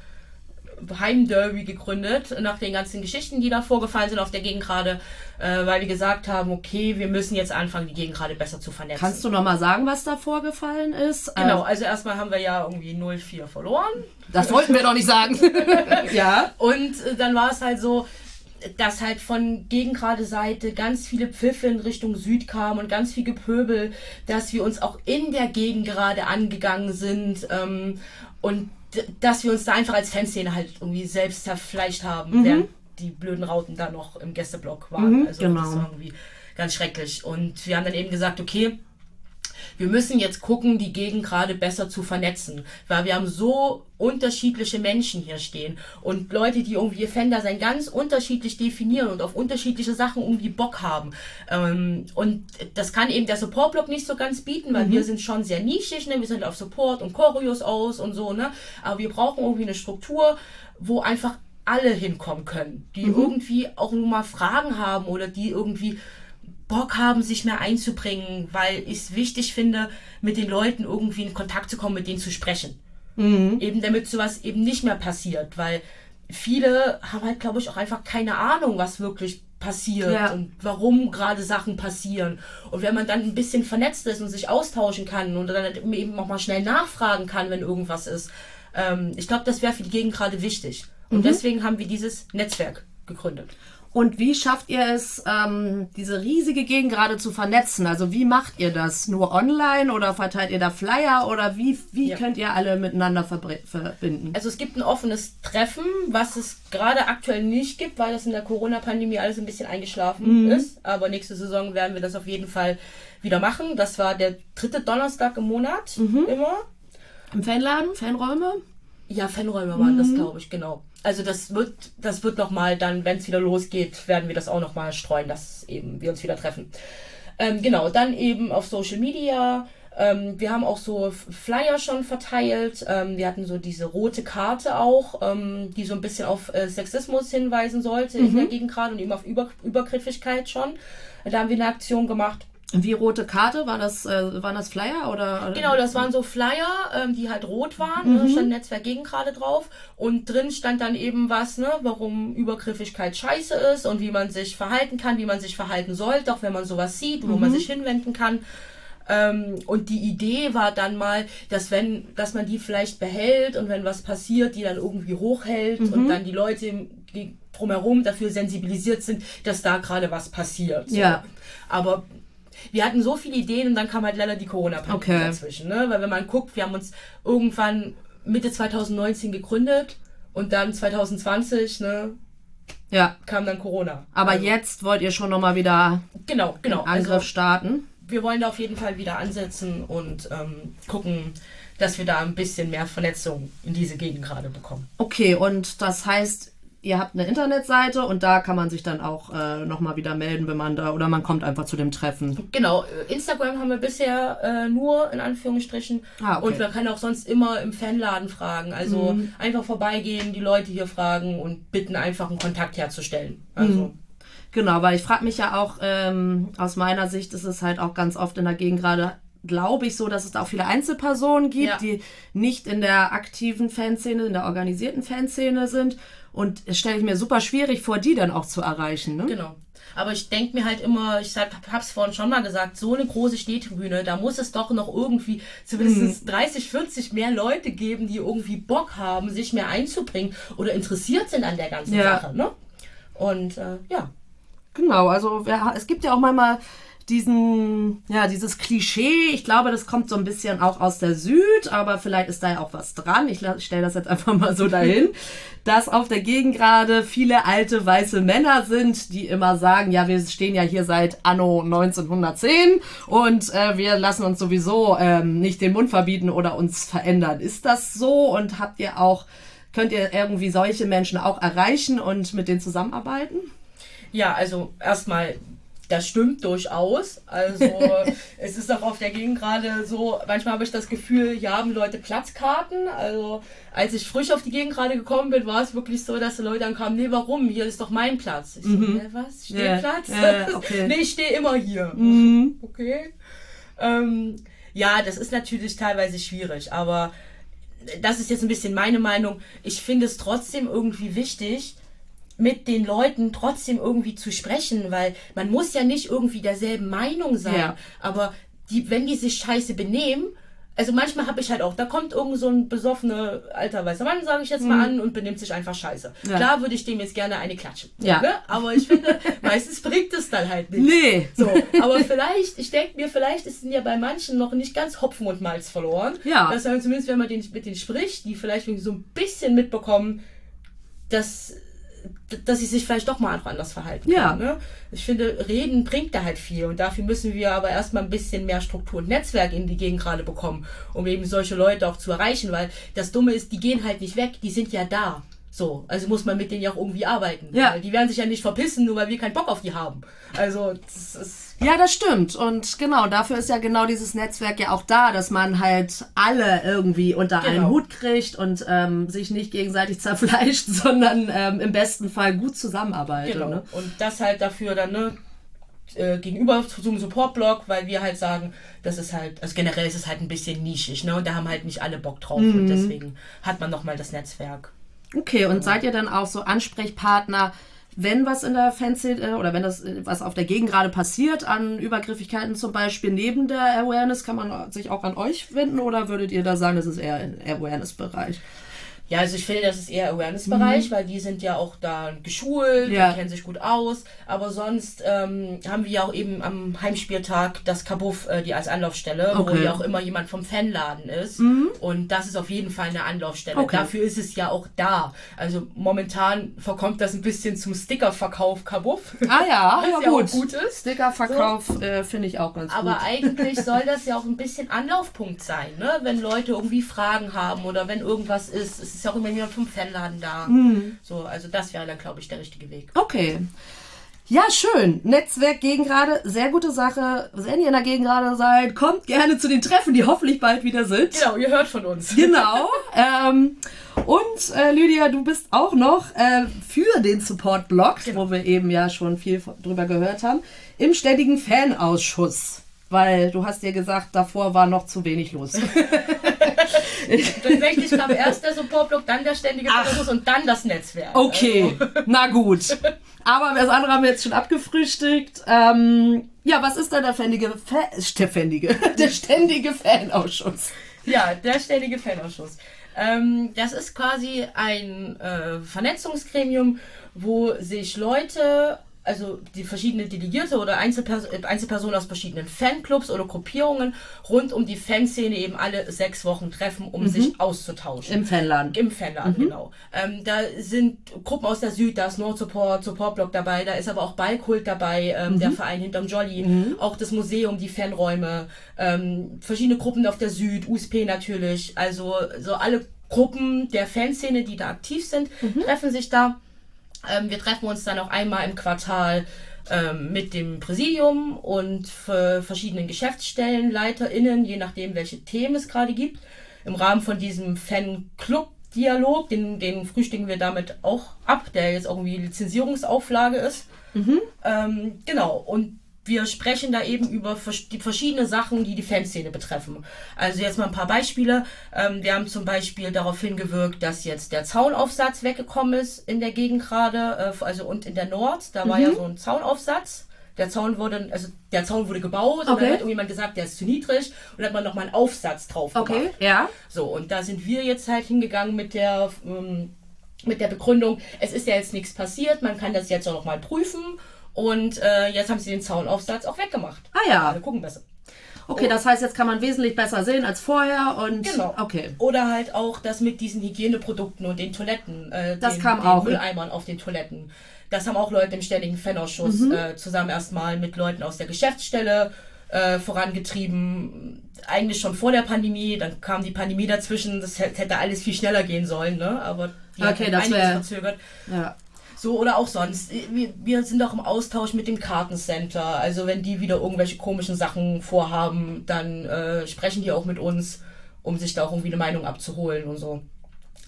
Heimderby gegründet, nach den ganzen Geschichten, die da vorgefallen sind auf der Gegengrade, äh, weil wir gesagt haben, okay, wir müssen jetzt anfangen, die Gegengrade besser zu vernetzen. Kannst du noch mal sagen, was da vorgefallen ist? Genau, Äh, also erstmal haben wir ja irgendwie 0-4 verloren. das wollten wir doch nicht sagen. <laughs> ja. Und äh, dann war es halt so, dass halt von gegengrade Seite ganz viele Pfiffe in Richtung Süd kamen und ganz viel Gepöbel, dass wir uns auch in der Gegengrade angegangen sind. Ähm, und dass wir uns da einfach als Fanszene halt irgendwie selbst zerfleischt haben, während die blöden Rauten da noch im Gästeblock waren. Mhm, also genau. das war irgendwie ganz schrecklich. Und wir haben dann eben gesagt, okay, wir müssen jetzt gucken, die Gegend gerade besser zu vernetzen, weil wir haben so unterschiedliche Menschen hier stehen und Leute, die irgendwie ihr Fan-Dasein ganz unterschiedlich definieren und auf unterschiedliche Sachen irgendwie Bock haben. Ähm, und das kann eben der Support-Block nicht so ganz bieten, weil wir sind schon sehr nischig, ne? wir sind auf Support und Choreos aus und so, ne? aber wir brauchen irgendwie eine Struktur, wo einfach alle hinkommen können, die irgendwie auch nur mal Fragen haben oder die irgendwie Bock haben, sich mehr einzubringen, weil ich es wichtig finde, mit den Leuten irgendwie in Kontakt zu kommen, mit denen zu sprechen. Eben damit sowas eben nicht mehr passiert, weil viele haben halt, glaube ich, auch einfach keine Ahnung, was wirklich passiert Ja. und warum gerade Sachen passieren. Und wenn man dann ein bisschen vernetzt ist und sich austauschen kann und dann halt eben auch mal schnell nachfragen kann, wenn irgendwas ist, ähm, ich glaube, das wäre für die Gegend gerade wichtig. Und deswegen haben wir dieses Netzwerk gegründet. Und wie schafft ihr es, ähm, diese riesige Gegend gerade zu vernetzen? Also wie macht ihr das? Nur online oder verteilt ihr da Flyer oder wie, wie Ja. könnt ihr alle miteinander verbinden? Also es gibt ein offenes Treffen, was es gerade aktuell nicht gibt, weil das in der Corona-Pandemie alles ein bisschen eingeschlafen ist. Aber nächste Saison werden wir das auf jeden Fall wieder machen. Das war der dritte Donnerstag im Monat immer. Im Fanladen? Fanräume? Ja, Fanräume waren das, glaube ich, genau. Also das wird, das wird nochmal dann, wenn es wieder losgeht, werden wir das auch nochmal streuen, dass eben wir uns wieder treffen. Ähm, genau, dann eben auf Social Media. Ähm, wir haben auch so Flyer schon verteilt. Ähm, wir hatten so diese rote Karte auch, ähm, die so ein bisschen auf äh, Sexismus hinweisen sollte in der Gegend gerade und eben auf Über Übergriffigkeit schon. Da haben wir eine Aktion gemacht. Wie rote Karte? War das, äh, waren das Flyer oder? Genau, das waren so Flyer, ähm, die halt rot waren. Da stand Netzwerk gegen gerade drauf. Und drin stand dann eben was, ne, warum Übergriffigkeit scheiße ist und wie man sich verhalten kann, wie man sich verhalten sollte, auch wenn man sowas sieht, wo man sich hinwenden kann. Ähm, und die Idee war dann mal, dass wenn, dass man die vielleicht behält und wenn was passiert, die dann irgendwie hochhält und dann die Leute die drumherum dafür sensibilisiert sind, dass da gerade was passiert. So. Ja. Aber wir hatten so viele Ideen und dann kam halt leider die Corona-Pandemie Okay. dazwischen. Ne? Weil wenn man guckt, wir haben uns irgendwann Mitte 2019 gegründet und dann 2020 ne, Ja. kam dann Corona. Aber Also, jetzt wollt ihr schon nochmal wieder Genau, genau. Angriff Also, starten. wir wollen da auf jeden Fall wieder ansetzen und ähm, gucken, dass wir da ein bisschen mehr Vernetzung in diese Gegend gerade bekommen. Okay, und das heißt, ihr habt eine Internetseite und da kann man sich dann auch äh, nochmal wieder melden, wenn man da, oder man kommt einfach zu dem Treffen. Genau, Instagram haben wir bisher äh, nur in Anführungsstrichen Ah, okay. und man kann auch sonst immer im Fanladen fragen. Also einfach vorbeigehen, die Leute hier fragen und bitten einfach einen Kontakt herzustellen. Also Genau, weil ich frage mich ja auch, ähm, aus meiner Sicht ist es halt auch ganz oft in der Gegend gerade, glaube ich, so, dass es da auch viele Einzelpersonen gibt, Ja. die nicht in der aktiven Fanszene, in der organisierten Fanszene sind. Und es stelle ich mir super schwierig vor, die dann auch zu erreichen. Ne? Genau. Aber ich denke mir halt immer, ich sag, hab's vorhin schon mal gesagt, so eine große Stehtribüne, da muss es doch noch irgendwie zumindest 30, 40 mehr Leute geben, die irgendwie Bock haben, sich mehr einzubringen oder interessiert sind an der ganzen Ja. Sache. Ne? Und äh, ja. Genau, also es gibt ja auch manchmal diesen, ja, dieses Klischee. Ich glaube, das kommt so ein bisschen auch aus der Süd, aber vielleicht ist da ja auch was dran. Ich stelle das jetzt einfach <laughs> mal so dahin, dass auf der Gegend gerade viele alte weiße Männer sind, die immer sagen, ja, wir stehen ja hier seit Anno 1910 und äh, wir lassen uns sowieso ähm, nicht den Mund verbieten oder uns verändern. Ist das so und habt ihr auch, könnt ihr irgendwie solche Menschen auch erreichen und mit denen zusammenarbeiten? Ja, also erstmal, das stimmt durchaus. Also <laughs> es ist auch auf der Gegend gerade so, manchmal habe ich das Gefühl, hier haben Leute Platzkarten. Also als ich frisch auf die Gegend gerade gekommen bin, war es wirklich so, dass die Leute dann kamen, nee, warum? Hier ist doch mein Platz. Ich so, "Hä, was? Stehplatz? ja, <laughs> okay. nee, ich stehe immer hier. Okay. Ähm, ja, das ist natürlich teilweise schwierig, aber das ist jetzt ein bisschen meine Meinung. Ich finde es trotzdem irgendwie wichtig, mit den Leuten trotzdem irgendwie zu sprechen, weil man muss ja nicht irgendwie derselben Meinung sein, Ja. aber die, wenn die sich scheiße benehmen, also manchmal habe ich halt auch, da kommt irgend so ein besoffener alter weißer Mann, sage ich jetzt mal an, und benimmt sich einfach scheiße. Mhm. Ja. Klar würde ich dem jetzt gerne eine klatschen. Ja. Ne? Aber ich finde, <laughs> meistens bringt es dann halt nichts. Nee. So, aber vielleicht, ich denke mir, vielleicht ist ja bei manchen noch nicht ganz Hopfen und Malz verloren. Ja. Dass man zumindest, wenn man den, mit denen spricht, die vielleicht irgendwie so ein bisschen mitbekommen, dass, dass sie sich vielleicht doch mal einfach anders verhalten Ja. können. Ne? Ich finde, Reden bringt da halt viel und dafür müssen wir aber erstmal ein bisschen mehr Struktur und Netzwerk in die Gegend gerade bekommen, um eben solche Leute auch zu erreichen, weil das Dumme ist, die gehen halt nicht weg, die sind ja da. So, also muss man mit denen ja auch irgendwie arbeiten. Ja. Weil die werden sich ja nicht verpissen, nur weil wir keinen Bock auf die haben. Also, das ist. Ja, das stimmt. Und genau, dafür ist ja genau dieses Netzwerk ja auch da, dass man halt alle irgendwie unter einen Genau. Hut kriegt und ähm, sich nicht gegenseitig <laughs> zerfleischt, sondern ähm, im besten Fall gut zusammenarbeitet. Genau. Ne? Und das halt dafür dann, ne, äh, gegenüber zum Support-Blog, weil wir halt sagen, das ist halt, also generell ist es halt ein bisschen nischig, ne, und da haben halt nicht alle Bock drauf Mhm. und deswegen hat man nochmal das Netzwerk. Okay, und seid ihr dann auch so Ansprechpartner, wenn was in der Fanszene oder wenn das äh, was auf der Gegend gerade passiert, an Übergriffigkeiten zum Beispiel neben der Awareness, kann man sich auch an euch wenden oder würdet ihr da sagen, das ist eher im Awareness-Bereich? Ja, also ich finde, das ist eher Awareness-Bereich, weil die sind ja auch da geschult, Mhm. Ja. die kennen sich gut aus. Aber sonst ähm, haben wir ja auch eben am Heimspieltag das Kabuff, äh, die als Anlaufstelle, wo Okay. Mhm. ja auch immer jemand vom Fanladen ist. Und das ist auf jeden Fall eine Anlaufstelle. Okay. Dafür ist es ja auch da. Also momentan verkommt das ein bisschen zum Stickerverkauf Kabuff. Ah ja, <laughs> ja, ja gut. gut ist. Stickerverkauf äh, finde ich auch ganz Aber gut. eigentlich <laughs> soll das ja auch ein bisschen Anlaufpunkt sein, ne? Wenn Leute irgendwie Fragen haben oder wenn irgendwas ist. Es ist ja auch immer jemand vom Fanladen da. Mhm. So, also das wäre dann, glaube ich, der richtige Weg. Okay. Ja, schön. Netzwerk Gegengrade, sehr gute Sache. Wenn ihr in der Gegengrade seid, kommt gerne zu den Treffen, die hoffentlich bald wieder sind. Genau, ihr hört von uns. Genau. <laughs> ähm, und äh, Lydia, du bist auch noch äh, für den Support-Blog, wo wir eben ja schon viel drüber gehört haben, im ständigen Fanausschuss. Weil du hast dir gesagt, davor war noch zu wenig los. <laughs> Tatsächlich kam erst der Supportblock, dann der ständige Fokus und dann das Netzwerk. Okay, <laughs> na gut. Aber das andere haben wir jetzt schon abgefrühstückt. Ähm, ja, was ist denn der ständige, Fa der ständige, <laughs> der ständige Fanausschuss? Also, ja, der ständige Fanausschuss. Ähm, das ist quasi ein äh, Vernetzungsgremium, wo sich Leute, also die verschiedenen Delegierte oder Einzelpers Einzelpersonen aus verschiedenen Fanclubs oder Gruppierungen rund um die Fanszene eben alle sechs Wochen treffen, um sich auszutauschen. Im Fanladen. Im Fanladen, genau. Ähm, da sind Gruppen aus der Süd, da ist Nordsupport, Supportblock dabei, da ist aber auch Ballkult dabei, ähm, der Verein hinterm Jolly, auch das Museum, die Fanräume, ähm, verschiedene Gruppen auf der Süd, USP natürlich, also so alle Gruppen der Fanszene, die da aktiv sind, treffen sich da. Ähm, wir treffen uns dann auch einmal im Quartal ähm, mit dem Präsidium und für verschiedenen Geschäftsstellen, LeiterInnen, je nachdem, welche Themen es gerade gibt. Im Rahmen von diesem Fanclub-Dialog, den, den frühstücken wir damit auch ab, der jetzt irgendwie Lizenzierungsauflage ist. Ähm, genau, und wir sprechen da eben über die verschiedene Sachen, die die Fanszene betreffen. Also jetzt mal ein paar Beispiele. Ähm, wir haben zum Beispiel darauf hingewirkt, dass jetzt der Zaunaufsatz weggekommen ist in der Gegend gerade, äh, also und in der Nord. Da war ja so ein Zaunaufsatz. Der Zaun wurde, also der Zaun wurde gebaut und Okay. dann hat irgendjemand gesagt, der ist zu niedrig und dann hat man nochmal einen Aufsatz drauf Okay, gemacht. ja. So, und da sind wir jetzt halt hingegangen mit der, ähm, mit der Begründung, es ist ja jetzt nichts passiert, man kann das jetzt auch noch mal prüfen. Und äh, jetzt haben sie den Zaunaufsatz auch weggemacht. Ah ja. Alle gucken besser. Okay, das heißt, jetzt kann man wesentlich besser sehen als vorher und Genau. okay. Oder halt auch das mit diesen Hygieneprodukten und den Toiletten, äh, Das den, kam den auch. Mülleimern auf den Toiletten. Das haben auch Leute im ständigen Fanausschuss Mhm. äh, zusammen erstmal mit Leuten aus der Geschäftsstelle äh, vorangetrieben. Eigentlich schon vor der Pandemie, dann kam die Pandemie dazwischen, das hätte alles viel schneller gehen sollen, ne? Aber die hat Okay, halt das einiges wär- verzögert. Ja. So oder auch sonst. Wir, wir sind auch im Austausch mit dem Kartencenter. Also wenn die wieder irgendwelche komischen Sachen vorhaben, dann äh, sprechen die auch mit uns, um sich da auch irgendwie eine Meinung abzuholen und so.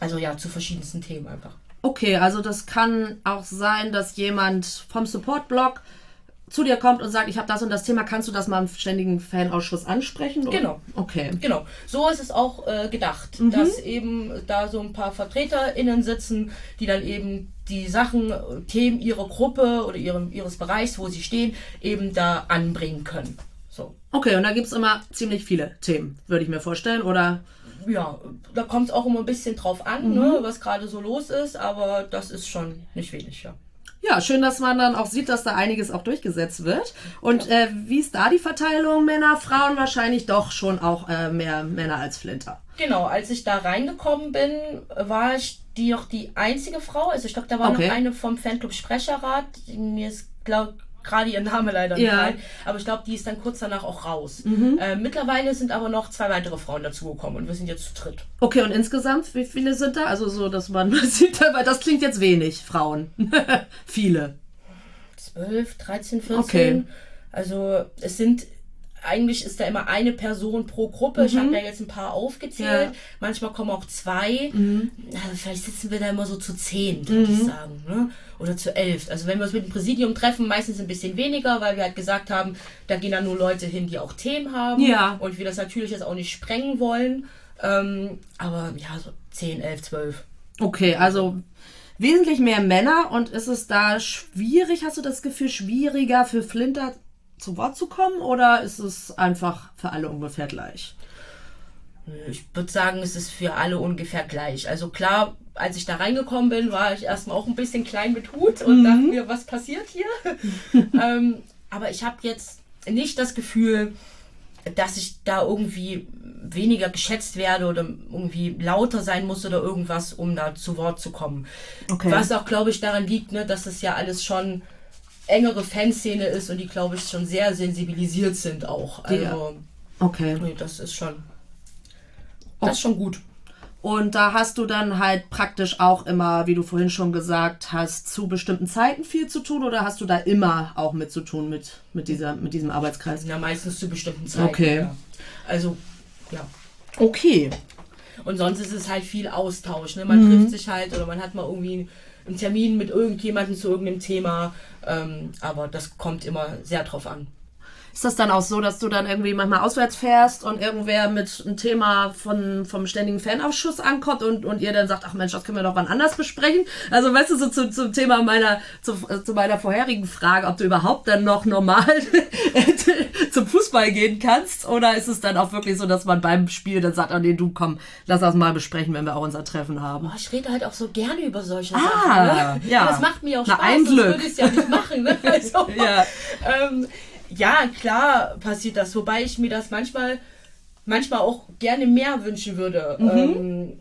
Also ja, zu verschiedensten Themen einfach. Okay, also das kann auch sein, dass jemand vom Support-Blog zu dir kommt und sagt, ich habe das und das Thema, kannst du das mal im ständigen Fanausschuss ansprechen? oder? Genau. Okay. Genau, so ist es auch äh, gedacht, dass eben da so ein paar VertreterInnen sitzen, die dann eben die Sachen, äh, Themen ihrer Gruppe oder ihrem, ihres Bereichs, wo sie stehen, eben da anbringen können. So. Okay, und da gibt es immer ziemlich viele Themen, würde ich mir vorstellen, oder? Ja, da kommt es auch immer ein bisschen drauf an, Mhm. ne, was gerade so los ist, aber das ist schon nicht wenig, ja. Ja, schön, dass man dann auch sieht, dass da einiges auch durchgesetzt wird. Und äh, wie ist da die Verteilung Männer, Frauen? Wahrscheinlich doch schon auch äh, mehr Männer als Flinter. Genau, als ich da reingekommen bin, war ich die noch die einzige Frau. Also ich glaube, da war Okay. noch eine vom Fanclub Sprecherrat. Die- Mir ist, glaube gerade ihr Name leider nicht Ja. Mhm. rein. Aber ich glaube, die ist dann kurz danach auch raus. Äh, mittlerweile sind aber noch zwei weitere Frauen dazugekommen und wir sind jetzt zu dritt. Okay, und insgesamt, wie viele sind da? Also so, dass man <laughs> sieht, weil das klingt jetzt wenig, Frauen. <laughs> viele. 12, 13, 14. Okay. Also es sind eigentlich ist da immer eine Person pro Gruppe. Ich habe ja jetzt ein paar aufgezählt. Ja. Manchmal kommen auch zwei. Also vielleicht sitzen wir da immer so zu zehn, würde ich sagen. Ne? Oder zu elf. Also wenn wir uns mit dem Präsidium treffen, meistens ein bisschen weniger, weil wir halt gesagt haben, da gehen dann nur Leute hin, die auch Themen haben. Ja. Und wir das natürlich jetzt auch nicht sprengen wollen. Ähm, aber ja, so 10, 11, 12. Okay, also wesentlich mehr Männer und ist es da schwierig, hast du das Gefühl, schwieriger für Flinter zu Wort zu kommen oder ist es einfach für alle ungefähr gleich? Ich würde sagen, es ist für alle ungefähr gleich. Also klar, als ich da reingekommen bin, war ich erstmal auch ein bisschen klein mit Hut und dachte mir, was passiert hier? <laughs> ähm, aber ich habe jetzt nicht das Gefühl, dass ich da irgendwie weniger geschätzt werde oder irgendwie lauter sein muss oder irgendwas, um da zu Wort zu kommen. Okay. Was auch, glaube ich, daran liegt, ne, dass es ja alles schon engere Fanszene ist und die, glaube ich, schon sehr sensibilisiert sind auch. Also, Okay. nee, das ist schon, das ist schon gut. Und da hast du dann halt praktisch auch immer, wie du vorhin schon gesagt hast, zu bestimmten Zeiten viel zu tun oder hast du da immer auch mit zu tun mit, mit, dieser, mit diesem Arbeitskreis? Ja, meistens zu bestimmten Zeiten. Okay. Ja. Also, ja. Okay. Und sonst ist es halt viel Austausch. Ne? Man trifft sich halt oder man hat mal irgendwie einen Termin mit irgendjemandem zu irgendeinem Thema. Ähm, aber das kommt immer sehr drauf an. Ist das dann auch so, dass du dann irgendwie manchmal auswärts fährst und irgendwer mit einem Thema von, vom ständigen Fanausschuss ankommt und, und ihr dann sagt, ach Mensch, das können wir doch wann anders besprechen? Also weißt du, so zu, zum Thema meiner, zu, äh, zu meiner vorherigen Frage, ob du überhaupt dann noch normal <laughs> zum Fußball gehen kannst oder ist es dann auch wirklich so, dass man beim Spiel dann sagt, oh nee, du komm, lass das mal besprechen, wenn wir auch unser Treffen haben. Boah, ich rede halt auch so gerne über solche Ah, Sachen. Ne? ja. Das macht mir auch Na, Spaß, ein sonst Glück. würde ich es ja nicht machen. Ne? <laughs> Also, Ja. ähm, ja, klar passiert das, wobei ich mir das manchmal, manchmal auch gerne mehr wünschen würde. Mhm. Ähm,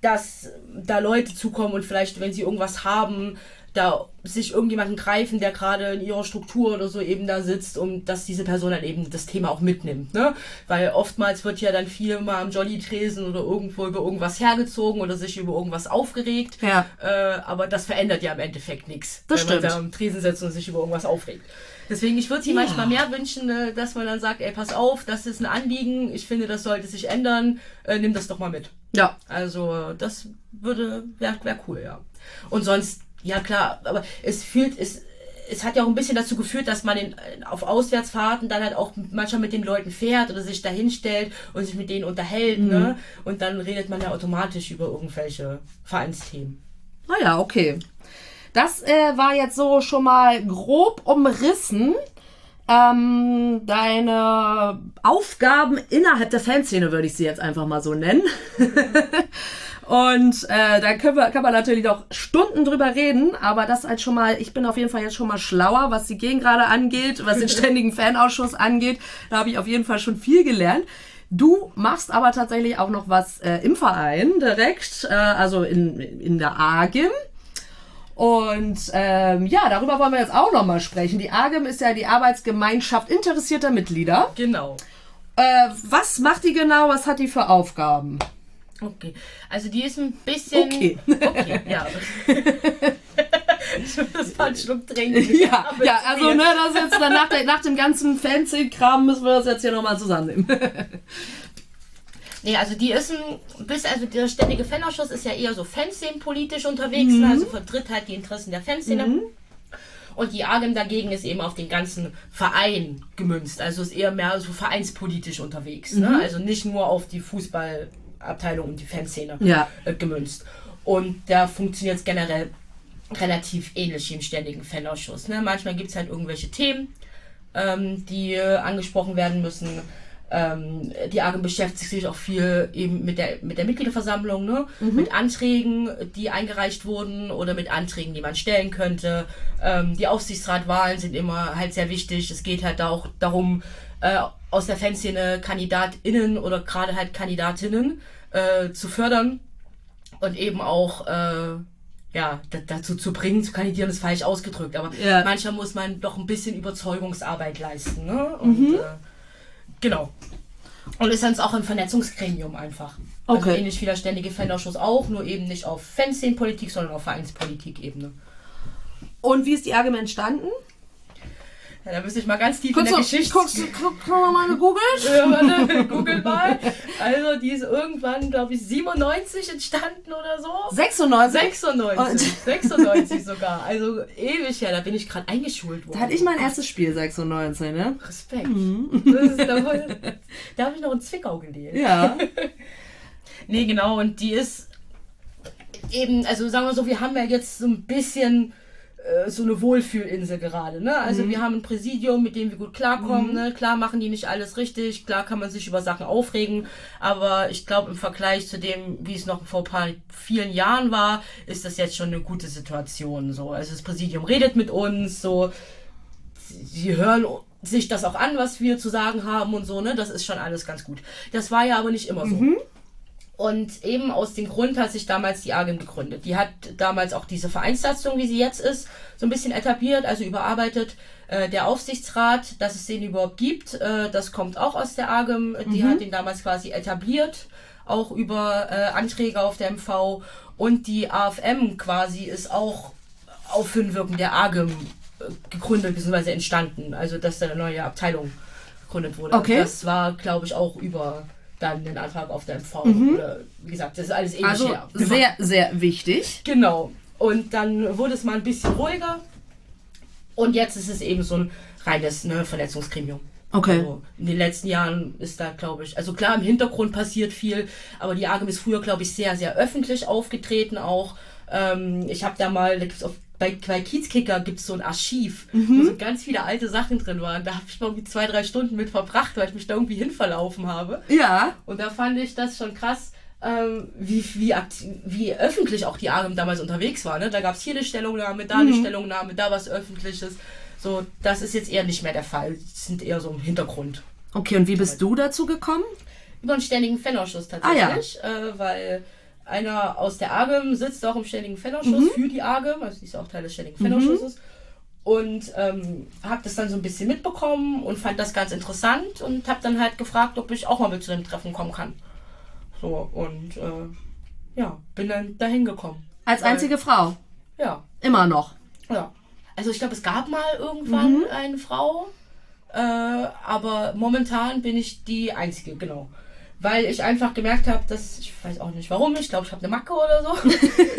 dass da Leute zukommen und vielleicht, wenn sie irgendwas haben, da sich irgendjemanden greifen, der gerade in ihrer Struktur oder so eben da sitzt, um dass diese Person dann eben das Thema auch mitnimmt. Ne? Weil oftmals wird ja dann viel mal am Jolly-Tresen oder irgendwo über irgendwas hergezogen oder sich über irgendwas aufgeregt. Ja. Äh, aber das verändert ja im Endeffekt nichts. Das wenn stimmt. man da am Tresen sitzt und sich über irgendwas aufregt. Deswegen, ich würde sie manchmal mehr wünschen, äh, dass man dann sagt, ey, pass auf, das ist ein Anliegen, ich finde, das sollte sich ändern, äh, nimm das doch mal mit. Ja. Also das würde, wäre wär cool, ja. Und sonst, ja klar, aber es fühlt, es, es hat ja auch ein bisschen dazu geführt, dass man in, auf Auswärtsfahrten dann halt auch manchmal mit den Leuten fährt oder sich da hinstellt und sich mit denen unterhält, ne? Und dann redet man ja automatisch über irgendwelche Vereinsthemen. Naja, okay. Das äh, war jetzt so schon mal grob umrissen. Ähm, deine Aufgaben innerhalb der Fanszene würde ich sie jetzt einfach mal so nennen. <laughs> Und äh, da können wir, kann man natürlich noch Stunden drüber reden, aber das halt schon mal, ich bin auf jeden Fall jetzt schon mal schlauer, was die Gegengrade angeht, was den <laughs> ständigen Fanausschuss angeht. Da habe ich auf jeden Fall schon viel gelernt. Du machst aber tatsächlich auch noch was äh, im Verein direkt, äh, also in, in der AGIM. Und ähm, ja, darüber wollen wir jetzt auch noch mal sprechen. Die AGIM ist ja die Arbeitsgemeinschaft interessierter Mitglieder. Genau. Äh, was macht die genau? Was hat die für Aufgaben? Okay, also die ist ein bisschen. Okay. Okay, ja. das <laughs> mal einen Schluck trinken. Ja, ja, also ne, das ist jetzt dann nach, der, nach dem ganzen Fancy-Kram müssen wir das jetzt hier nochmal zusammennehmen. <laughs> Nee, also die ist ein bis also der ständige Fanausschuss ist ja eher so Fanszenen-politisch unterwegs, ne? also vertritt halt die Interessen der Fanszene. Und die AGEM dagegen ist eben auf den ganzen Verein gemünzt. Also ist eher mehr so vereinspolitisch unterwegs. Ne? Also nicht nur auf die Fußballabteilung und die Fanszene Ja. äh, gemünzt. Und da funktioniert es generell relativ ähnlich wie im ständigen Fanausschuss. Ne? Manchmal gibt es halt irgendwelche Themen, ähm, die äh, angesprochen werden müssen. Ähm, die AGEM beschäftigt sich auch viel eben mit der, mit der Mitgliederversammlung, ne? mit Anträgen, die eingereicht wurden oder mit Anträgen, die man stellen könnte. Ähm, die Aufsichtsratwahlen sind immer halt sehr wichtig. Es geht halt auch darum, äh, aus der Fanszene KandidatInnen oder gerade halt Kandidatinnen äh, zu fördern und eben auch äh, ja, da, dazu zu bringen, zu kandidieren, ist falsch ausgedrückt, aber Ja. manchmal muss man doch ein bisschen Überzeugungsarbeit leisten. Ne? Und äh, genau. Und ist dann auch ein Vernetzungsgremium einfach. Also Okay. ähnlich wie der ständige Fanausschuss auch, nur eben nicht auf Fanszenenpolitik, sondern auf Vereinspolitik-Ebene. Und wie ist die AGM entstanden? Ja, da müsste ich mal ganz tief Guckst in du, der Geschichte. guckst, du- guck, mal Google? <laughs> Ja, warte, Google mal. Also die ist irgendwann, glaube ich, 97 entstanden oder so. 96? 96, 96 sogar. Also ewig her, da bin ich gerade eingeschult worden. Da hatte ich mein erstes Spiel 96, ne? Respekt. Das ist, da, da habe ich noch in Zwickau gelebt. Ja. <laughs> Nee, genau, und die ist eben, also sagen wir so, wir haben ja jetzt so ein bisschen äh, so eine Wohlfühlinsel gerade, ne? Also wir haben ein Präsidium, mit dem wir gut klarkommen, ne? Klar machen die nicht alles richtig, klar kann man sich über Sachen aufregen, aber ich glaube im Vergleich zu dem, wie es noch vor ein paar vielen Jahren war, ist das jetzt schon eine gute Situation, so. Also das Präsidium redet mit uns, so, sie hören sich das auch an, was wir zu sagen haben und so, ne? Das ist schon alles ganz gut. Das war ja aber nicht immer so. Und eben aus dem Grund hat sich damals die AGM gegründet. Die hat damals auch diese Vereinssatzung, wie sie jetzt ist, so ein bisschen etabliert, also überarbeitet. Äh, der Aufsichtsrat, dass es den überhaupt gibt, äh, das kommt auch aus der AGM. Die hat den damals quasi etabliert, auch über äh, Anträge auf der MV. Und die AFM quasi ist auch auf Hinwirken der AGM äh, gegründet bzw. entstanden. Also dass da eine neue Abteilung gegründet wurde. Okay. Das war, glaube ich, auch über dann den Antrag auf der MV. Oder, wie gesagt, das ist alles ähnlich Also her. sehr, sehr wichtig. Genau. Und dann wurde es mal ein bisschen ruhiger. Und jetzt ist es eben so ein reines ne, Verletzungsgremium. Okay. Also in den letzten Jahren ist da, glaube ich, also klar, im Hintergrund passiert viel, aber die AGM ist früher, glaube ich, sehr, sehr öffentlich aufgetreten auch. Ähm, ich habe da mal, da gibt's auf, bei, bei Kiezkicker gibt es so ein Archiv, wo so ganz viele alte Sachen drin waren. Da habe ich mal irgendwie zwei, drei Stunden mit verbracht, weil ich mich da irgendwie hinverlaufen habe. Ja. Und da fand ich das schon krass, ähm, wie, wie, wie öffentlich auch die AGM damals unterwegs war. Ne? Da gab es hier eine Stellungnahme, da eine Stellungnahme, da was Öffentliches. So, das ist jetzt eher nicht mehr der Fall. Die sind eher so im Hintergrund. Okay, und wie bist du dazu gekommen? Über einen ständigen Fanausschuss tatsächlich, äh, weil einer aus der AGM sitzt auch im ständigen Fanausschuss für die AGM, also die ist auch Teil des ständigen Fanausschusses. Und ähm, habe das dann so ein bisschen mitbekommen und fand das ganz interessant und habe dann halt gefragt, ob ich auch mal mit zu dem Treffen kommen kann. So, und äh, ja, bin dann dahin gekommen. Als Weil- einzige Frau. Ja, Immer noch. ja. Also ich glaube, es gab mal irgendwann eine Frau, äh, aber momentan bin ich die Einzige, genau. Weil ich einfach gemerkt habe, dass, ich weiß auch nicht warum, ich glaube, ich habe eine Macke oder so,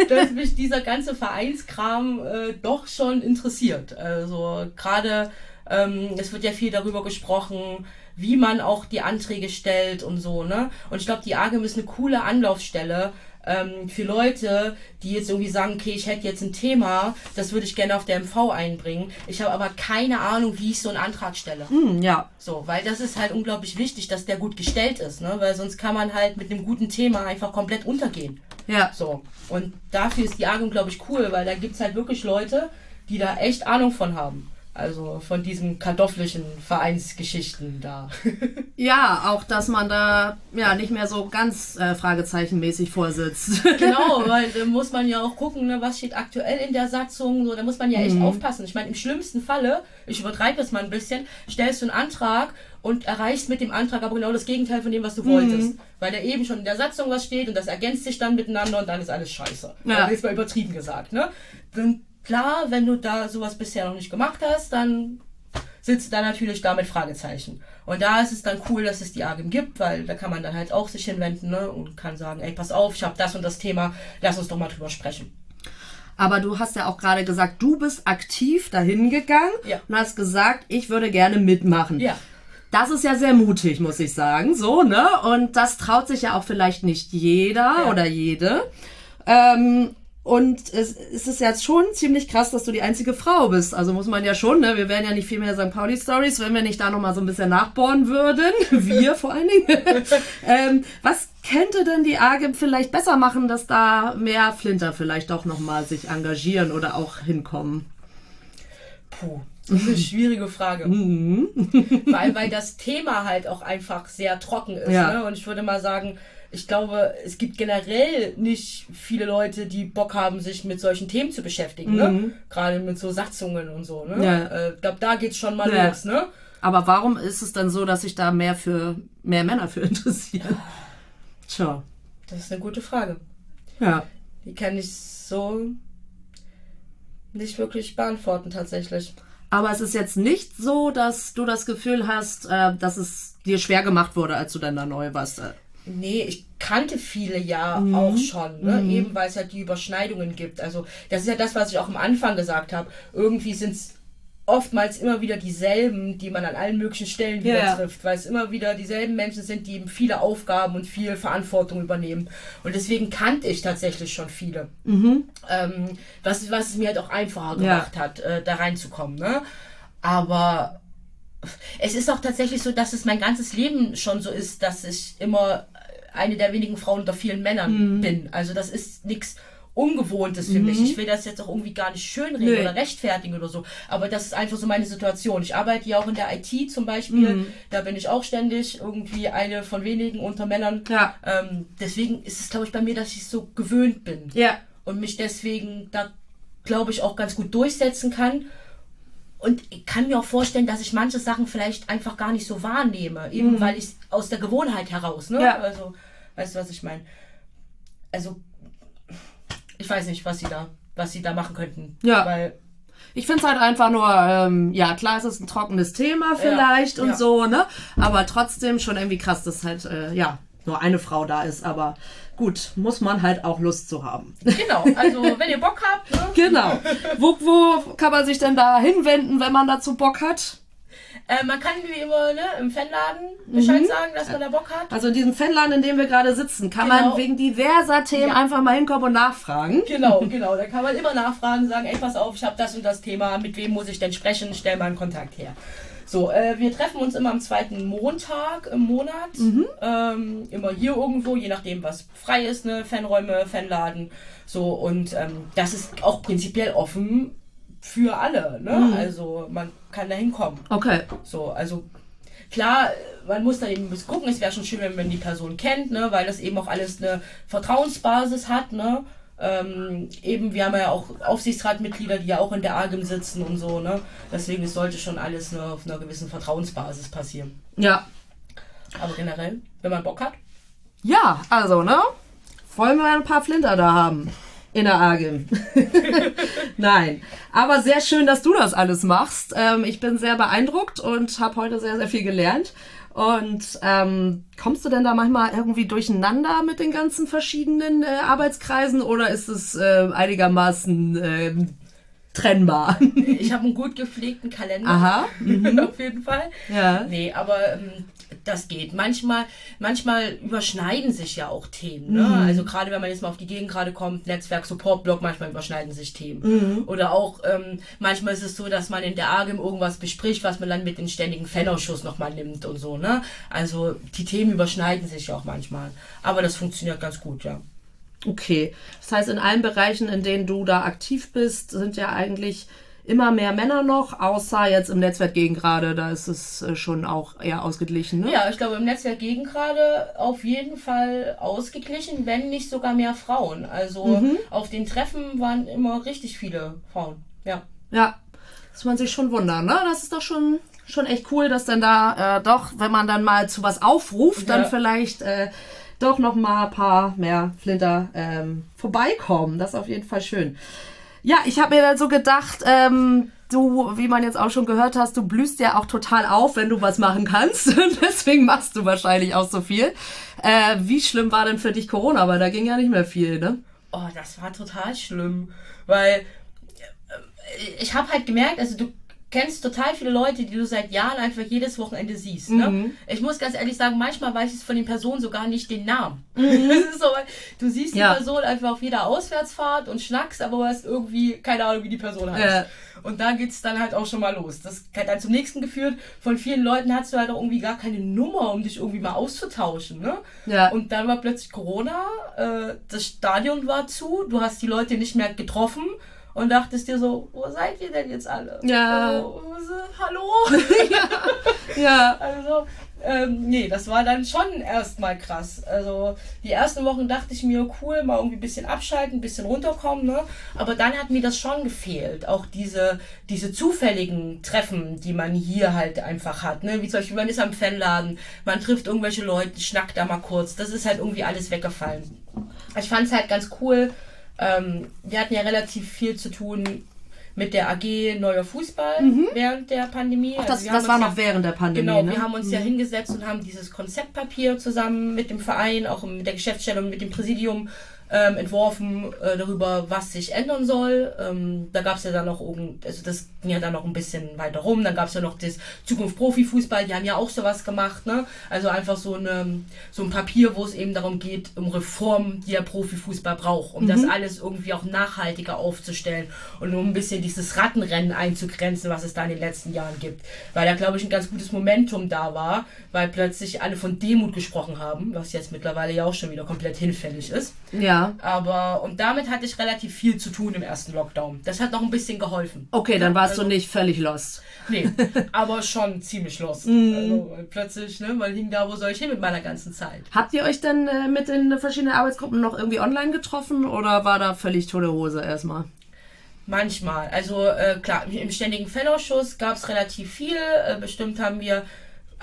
<laughs> dass mich dieser ganze Vereinskram äh, doch schon interessiert. Also gerade, ähm, es wird ja viel darüber gesprochen, wie man auch die Anträge stellt und so, ne? Und ich glaube, die AGM ist eine coole Anlaufstelle, ähm, für Leute, die jetzt irgendwie sagen, okay, ich hätte jetzt ein Thema, das würde ich gerne auf der MV einbringen. Ich habe aber keine Ahnung, wie ich so einen Antrag stelle. Hm, ja. So, weil das ist halt unglaublich wichtig, dass der gut gestellt ist, ne? Weil sonst kann man halt mit einem guten Thema einfach komplett untergehen. Ja. So. Und dafür ist die AGM, glaube ich, cool, weil da gibt's halt wirklich Leute, die da echt Ahnung von haben. Also von diesen kartoffelischen Vereinsgeschichten da. <laughs> Ja, auch, dass man da ja nicht mehr so ganz äh, fragezeichenmäßig vorsitzt. <laughs> genau, weil da muss man ja auch gucken, ne, was steht aktuell in der Satzung. So, da muss man ja echt aufpassen. Ich meine, im schlimmsten Falle, ich übertreibe das mal ein bisschen, stellst du einen Antrag und erreichst mit dem Antrag aber genau das Gegenteil von dem, was du wolltest. Weil da eben schon in der Satzung was steht und das ergänzt sich dann miteinander und dann ist alles scheiße. Ja. Also jetzt mal übertrieben gesagt, ne? Dann klar, wenn du da sowas bisher noch nicht gemacht hast, dann sitzt da natürlich da mit Fragezeichen. Und da ist es dann cool, dass es die AGM gibt, weil da kann man dann halt auch sich hinwenden ne, und kann sagen, ey, pass auf, ich habe das und das Thema, lass uns doch mal drüber sprechen. Aber du hast ja auch gerade gesagt, du bist aktiv dahin gegangen Ja. und hast gesagt, ich würde gerne mitmachen. Ja. Das ist ja sehr mutig, muss ich sagen, so, ne? Und das traut sich ja auch vielleicht nicht jeder Ja. oder jede. Ähm, Und es, es ist jetzt schon ziemlich krass, dass du die einzige Frau bist. Also muss man ja schon, ne? Wir wären ja nicht viel mehr St. Pauli-Stories, wenn wir nicht da nochmal so ein bisschen nachbohren würden. <laughs> Wir vor allen Dingen. <laughs> ähm, was könnte denn die AGIM vielleicht besser machen, dass da mehr Flinter vielleicht auch nochmal sich engagieren oder auch hinkommen? Puh. Das ist eine <laughs> schwierige Frage. Mhm. weil, weil das Thema halt auch einfach sehr trocken ist. Ja. Ne? Und ich würde mal sagen, ich glaube, es gibt generell nicht viele Leute, die Bock haben, sich mit solchen Themen zu beschäftigen. Ne? Gerade mit so Satzungen und so. Ne? Mhm. Ja. Äh, Ich glaube, da geht's schon mal Ja. los. Ne? Aber warum ist es dann so, dass sich da mehr für mehr Männer für <laughs> interessieren? Tja. Das ist eine gute Frage. Ja. Die kann ich so nicht wirklich beantworten tatsächlich. Aber es ist jetzt nicht so, dass du das Gefühl hast, äh, dass es dir schwer gemacht wurde, als du dann da neu warst. Nee, ich kannte viele ja Mhm. auch schon, ne? eben weil es halt die Überschneidungen gibt. Also das ist ja das, was ich auch am Anfang gesagt habe. Irgendwie sind es oftmals immer wieder dieselben, die man an allen möglichen Stellen wieder Ja. trifft, weil es immer wieder dieselben Menschen sind, die eben viele Aufgaben und viel Verantwortung übernehmen. Und deswegen kannte ich tatsächlich schon viele. Ähm, was, was es mir halt auch einfacher Ja. gemacht hat, äh, da reinzukommen. Ne? Aber es ist auch tatsächlich so, dass es mein ganzes Leben schon so ist, dass ich immer eine der wenigen Frauen unter vielen Männern Mhm. bin. Also das ist nichts Ungewohntes für mich. Ich will das jetzt auch irgendwie gar nicht schönreden Nö. oder rechtfertigen oder so. Aber das ist einfach so meine Situation. Ich arbeite ja auch in der IT zum Beispiel. Mhm. Da bin ich auch ständig irgendwie eine von wenigen unter Männern. Ja. Ähm, deswegen ist es, glaube ich, bei mir, dass ich so gewöhnt bin Ja. und mich deswegen da, glaube ich, auch ganz gut durchsetzen kann. Und ich kann mir auch vorstellen, dass ich manche Sachen vielleicht einfach gar nicht so wahrnehme, eben weil ich aus der Gewohnheit heraus, ne? Mhm. Ja. Also, weißt du, was ich meine? Also, ich weiß nicht, was sie da, was sie da machen könnten. Ja. Weil, Ich finde es halt einfach nur, ähm, ja, klar, es ist ein trockenes Thema vielleicht und ja. so, ne? Aber trotzdem schon irgendwie krass, dass halt, äh, ja, nur eine Frau da ist. Aber gut, muss man halt auch Lust zu haben. genau, also wenn ihr Bock habt, ne? <laughs> genau. Wo, wo kann man sich denn da hinwenden, wenn man dazu Bock hat? Äh, man kann wie immer ne, im Fanladen Bescheid sagen, dass man da Bock hat. Also in diesem Fanladen, in dem wir gerade sitzen, kann Genau. man wegen diverser Themen Ja. einfach mal hinkommen und nachfragen. Genau, <laughs> genau. Da kann man immer nachfragen, sagen, ey, pass auf, ich habe das und das Thema, mit wem muss ich denn sprechen? Stell mal einen Kontakt her. So, äh, wir treffen uns immer am zweiten Montag im Monat. Ähm, immer hier irgendwo, je nachdem, was frei ist, ne? Fanräume, Fanladen. So, und ähm, das ist auch prinzipiell offen für alle. Ne? Also man kann da hinkommen. Okay. So, also klar, man muss da eben ein bisschen gucken. Es wäre schon schön, wenn man die Person kennt, ne, weil das eben auch alles eine Vertrauensbasis hat, ne. Ähm, eben, wir haben ja auch Aufsichtsratmitglieder, die ja auch in der AGIM sitzen und so, ne. Deswegen es sollte schon alles nur auf einer gewissen Vertrauensbasis passieren. Ja. Aber generell, wenn man Bock hat. Ja, also, ne? Wollen wir ein paar Flinter da haben. In der AGIM. <laughs> Nein. Aber sehr schön, dass du das alles machst. Ähm, ich bin sehr beeindruckt und habe heute sehr, sehr viel gelernt. Und ähm, kommst du denn da manchmal irgendwie durcheinander mit den ganzen verschiedenen äh, Arbeitskreisen oder ist es äh, einigermaßen äh, trennbar? Ich habe einen gut gepflegten Kalender. Aha. <laughs> auf jeden Fall. Ja. Nee, aber ähm, das geht. Manchmal, manchmal überschneiden sich ja auch Themen. Ne? Mhm. Also gerade wenn man jetzt mal auf die Gegend gerade kommt, Netzwerk, Support, Blog, manchmal überschneiden sich Themen. Mhm. Oder auch ähm, manchmal ist es so, dass man in der AGIM irgendwas bespricht, was man dann mit den ständigen Fanausschuss nochmal nimmt und so. Ne? Also die Themen überschneiden sich ja auch manchmal. Aber das funktioniert ganz gut, ja. Okay. Das heißt, in allen Bereichen, in denen du da aktiv bist, sind ja eigentlich immer mehr Männer noch, außer jetzt im Netzwerk gegen gerade, da ist es äh, schon auch eher ausgeglichen, ne? Ja, ich glaube im Netzwerk gegen gerade auf jeden Fall ausgeglichen, wenn nicht sogar mehr Frauen. Also Mhm. auf den Treffen waren immer richtig viele Frauen. Ja. Ja. Das man sich schon wundern, ne? Das ist doch schon, schon echt cool, dass dann da äh, doch, wenn man dann mal zu was aufruft, dann Ja. vielleicht äh, doch noch mal ein paar mehr Flinter ähm, vorbeikommen. Das ist auf jeden Fall schön. Ja, ich habe mir dann so gedacht, ähm, du, wie man jetzt auch schon gehört hast, du blühst ja auch total auf, wenn du was machen kannst. <laughs> Und deswegen machst du wahrscheinlich auch so viel. Äh, wie schlimm war denn für dich Corona? Weil da ging ja nicht mehr viel, ne? Oh, das war total schlimm, weil äh, ich habe halt gemerkt, also du kennst total viele Leute, die du seit Jahren einfach jedes Wochenende siehst. Ne? Mhm. Ich muss ganz ehrlich sagen, manchmal weiß ich von den Personen sogar nicht den Namen. <laughs> Ist so, du siehst die Mhm. Ja. Person einfach auf jeder Auswärtsfahrt und schnackst, aber du hast irgendwie keine Ahnung, wie die Person heißt. Ja. Und da geht's dann halt auch schon mal los. Das hat dann zum nächsten geführt. Von vielen Leuten hast du halt auch irgendwie gar keine Nummer, um dich irgendwie mal auszutauschen. Ne? Ja. Und dann war plötzlich Corona, äh, das Stadion war zu, du hast die Leute nicht mehr getroffen und dachtest dir so, wo seid ihr denn jetzt alle? Ja. So, hallo? Ja. Also, ähm, nee, das war dann schon erstmal krass. Also, die ersten Wochen dachte ich mir, cool, mal irgendwie ein bisschen abschalten, ein bisschen runterkommen, ne? Aber dann hat mir das schon gefehlt. Auch diese, diese zufälligen Treffen, die man hier halt einfach hat, ne? Wie zum Beispiel, man ist am Fanladen, man trifft irgendwelche Leute, schnackt da mal kurz. Das ist halt irgendwie alles weggefallen. Ich fand es halt ganz cool. Ähm, wir hatten ja relativ viel zu tun mit der AG Neuer Fußball während der Pandemie. Ach, Also das, haben das war ja- noch während der Pandemie, Genau, ne? wir haben uns ja hingesetzt und haben dieses Konzeptpapier zusammen mit dem Verein, auch mit der Geschäftsstelle und mit dem Präsidium ähm, entworfen äh, darüber, was sich ändern soll. Ähm, da gab es ja dann noch irgend, also das ging ja dann noch ein bisschen weiter rum. Dann gab es ja noch das Zukunft Profifußball, die haben ja auch sowas gemacht, ne? Also einfach so eine so ein Papier, wo es eben darum geht, um Reformen, die der Profifußball braucht, um das alles irgendwie auch nachhaltiger aufzustellen und um ein bisschen dieses Rattenrennen einzugrenzen, was es da in den letzten Jahren gibt. Weil da, glaube ich, ein ganz gutes Momentum da war, weil plötzlich alle von Demut gesprochen haben, was jetzt mittlerweile ja auch schon wieder komplett hinfällig ist. Ja. Aber, und damit hatte ich relativ viel zu tun im ersten Lockdown. Das hat noch ein bisschen geholfen. Okay, dann warst Also- du nicht völlig lost. Nee, <laughs> aber schon ziemlich lost. Mhm. Also, plötzlich, ne, man hing da, wo soll ich hin mit meiner ganzen Zeit? Habt ihr euch denn äh, mit den verschiedenen Arbeitsgruppen noch irgendwie online getroffen oder war da völlig tote Hose erstmal? Manchmal. Also äh, klar, im ständigen Fanausschuss gab es relativ viel. Äh, bestimmt haben wir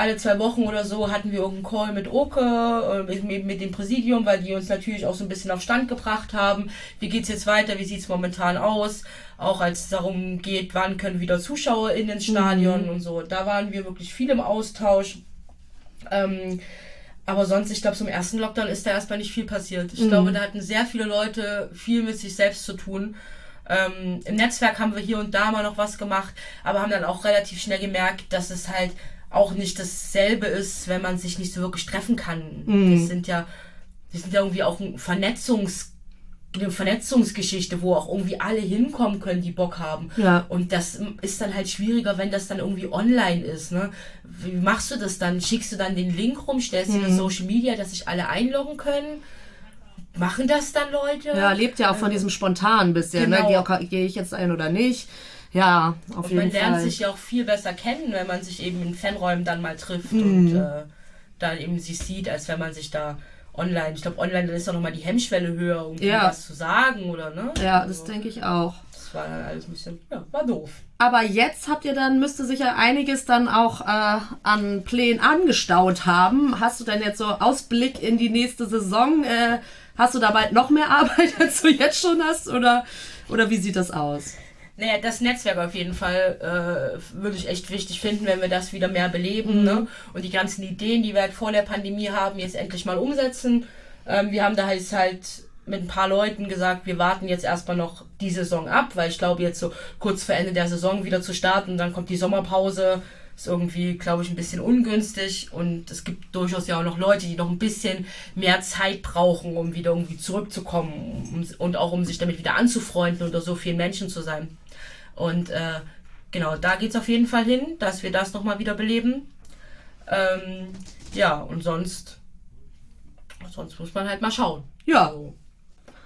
alle zwei Wochen oder so hatten wir irgendeinen Call mit Oke, äh, mit, mit, dem Präsidium, weil die uns natürlich auch so ein bisschen auf Stand gebracht haben. Wie geht's jetzt weiter? Wie sieht's momentan aus? Auch als es darum geht, wann können wieder Zuschauer in ins Stadion und so. Da waren wir wirklich viel im Austausch. Ähm, aber sonst, ich glaube, zum ersten Lockdown ist da erstmal nicht viel passiert. Ich glaube, da hatten sehr viele Leute viel mit sich selbst zu tun. Ähm, Im Netzwerk haben wir hier und da mal noch was gemacht, aber haben dann auch relativ schnell gemerkt, dass es halt auch nicht dasselbe ist, wenn man sich nicht so wirklich treffen kann. Das sind ja, das sind ja irgendwie auch ein Vernetzungs eine Vernetzungsgeschichte, wo auch irgendwie alle hinkommen können, die Bock haben. Ja. Und das ist dann halt schwieriger, wenn das dann irgendwie online ist. Ne? Wie machst du das dann? Schickst du dann den Link rum, stellst du das Social Media, dass sich alle einloggen können? Machen das dann Leute? Ja, lebt ja auch von diesem Spontan bisschen, Genau. ne? Gehe gehe ich jetzt ein oder nicht? Ja, auf Und jeden man lernt Fall. sich ja auch viel besser kennen, wenn man sich eben in Fanräumen dann mal trifft Mhm. und äh, dann eben sich sieht, als wenn man sich da online, ich glaube online dann ist auch nochmal die Hemmschwelle höher, irgendwie Ja. was zu sagen oder ne? ja, das Also, denke ich auch. das war dann alles ein bisschen, ja, war doof. Aber jetzt habt ihr dann, müsste sich ja einiges dann auch äh, an Plänen angestaut haben. Hast du denn jetzt so Ausblick in die nächste Saison? Äh, hast du da bald noch mehr <laughs> Arbeit, als du jetzt schon hast? Oder, oder wie sieht das aus? Naja, das Netzwerk auf jeden Fall äh, würde ich echt wichtig finden, wenn wir das wieder mehr beleben ne? und die ganzen Ideen, die wir halt vor der Pandemie haben, jetzt endlich mal umsetzen. Ähm, wir haben da jetzt halt mit ein paar Leuten gesagt, wir warten jetzt erstmal noch die Saison ab, weil ich glaube, jetzt so kurz vor Ende der Saison wieder zu starten, dann kommt die Sommerpause, ist irgendwie, glaube ich, ein bisschen ungünstig und es gibt durchaus ja auch noch Leute, die noch ein bisschen mehr Zeit brauchen, um wieder irgendwie zurückzukommen um, und auch um sich damit wieder anzufreunden unter so vielen Menschen zu sein. Und äh, genau, da geht's auf jeden Fall hin, dass wir das nochmal wieder beleben. Ähm, ja, und sonst, sonst muss man halt mal schauen. Ja. Also,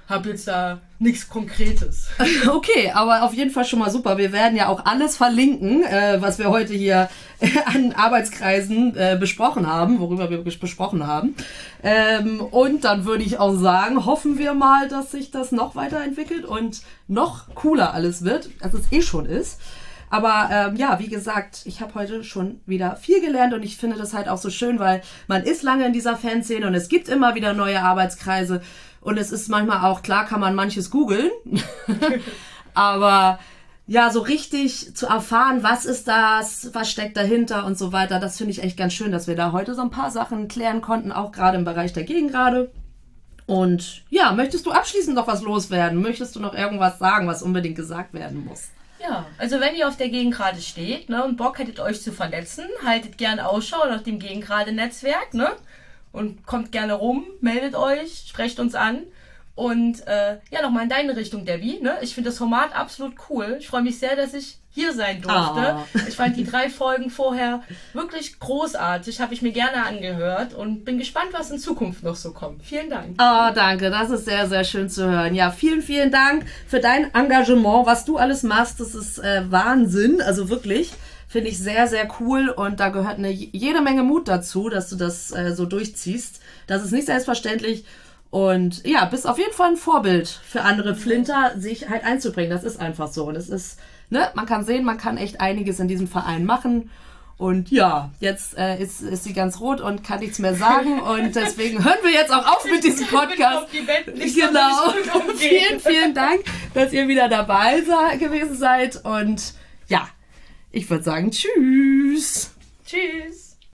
hab jetzt da nichts Konkretes. <laughs> Okay, aber auf jeden Fall schon mal super. Wir werden ja auch alles verlinken, äh, was wir heute hier <laughs> an Arbeitskreisen äh, besprochen haben, worüber wir besprochen haben. Ähm, und dann würde ich auch sagen, hoffen wir mal, dass sich das noch weiterentwickelt und noch cooler alles wird, als es eh schon ist. Aber ähm, ja, wie gesagt, ich habe heute schon wieder viel gelernt und ich finde das halt auch so schön, weil man ist lange in dieser Fanszene und es gibt immer wieder neue Arbeitskreise und es ist manchmal auch klar, kann man manches googeln, <laughs> aber ja, so richtig zu erfahren, was ist das, was steckt dahinter und so weiter, das finde ich echt ganz schön, dass wir da heute so ein paar Sachen klären konnten, auch gerade im Bereich der Gegengrade. Und ja, möchtest du abschließend noch was loswerden? Möchtest du noch irgendwas sagen, was unbedingt gesagt werden muss? Ja, also wenn ihr auf der Gegengrade steht ne, und Bock hättet euch zu vernetzen, haltet gerne Ausschau nach dem Gegengrade-Netzwerk ne, und kommt gerne rum, meldet euch, sprecht uns an. Und äh, ja, nochmal in deine Richtung, Debbie. Ne? Ich finde das Format absolut cool. Ich freue mich sehr, dass ich hier sein durfte. Ah. Ich fand die drei Folgen vorher wirklich großartig, habe ich mir gerne angehört und bin gespannt, was in Zukunft noch so kommt. Vielen Dank. Oh, danke. Das ist sehr, sehr schön zu hören. Ja, vielen, vielen Dank für dein Engagement, was du alles machst. Das ist äh, Wahnsinn. Also wirklich. Finde ich sehr, sehr cool. Und da gehört eine jede Menge Mut dazu, dass du das äh, so durchziehst. Das ist nicht selbstverständlich. Und ja, bist auf jeden Fall ein Vorbild für andere Flinter, sich halt einzubringen. Das ist einfach so. Und es ist, ne, man kann sehen, man kann echt einiges in diesem Verein machen. Und ja, jetzt äh, ist, ist sie ganz rot und kann nichts mehr sagen. <laughs> Und deswegen hören wir jetzt auch auf mit diesem Podcast. Genau. <laughs> Vielen, vielen Dank, dass ihr wieder dabei gewesen seid. Und ja, ich würde sagen, tschüss. Tschüss.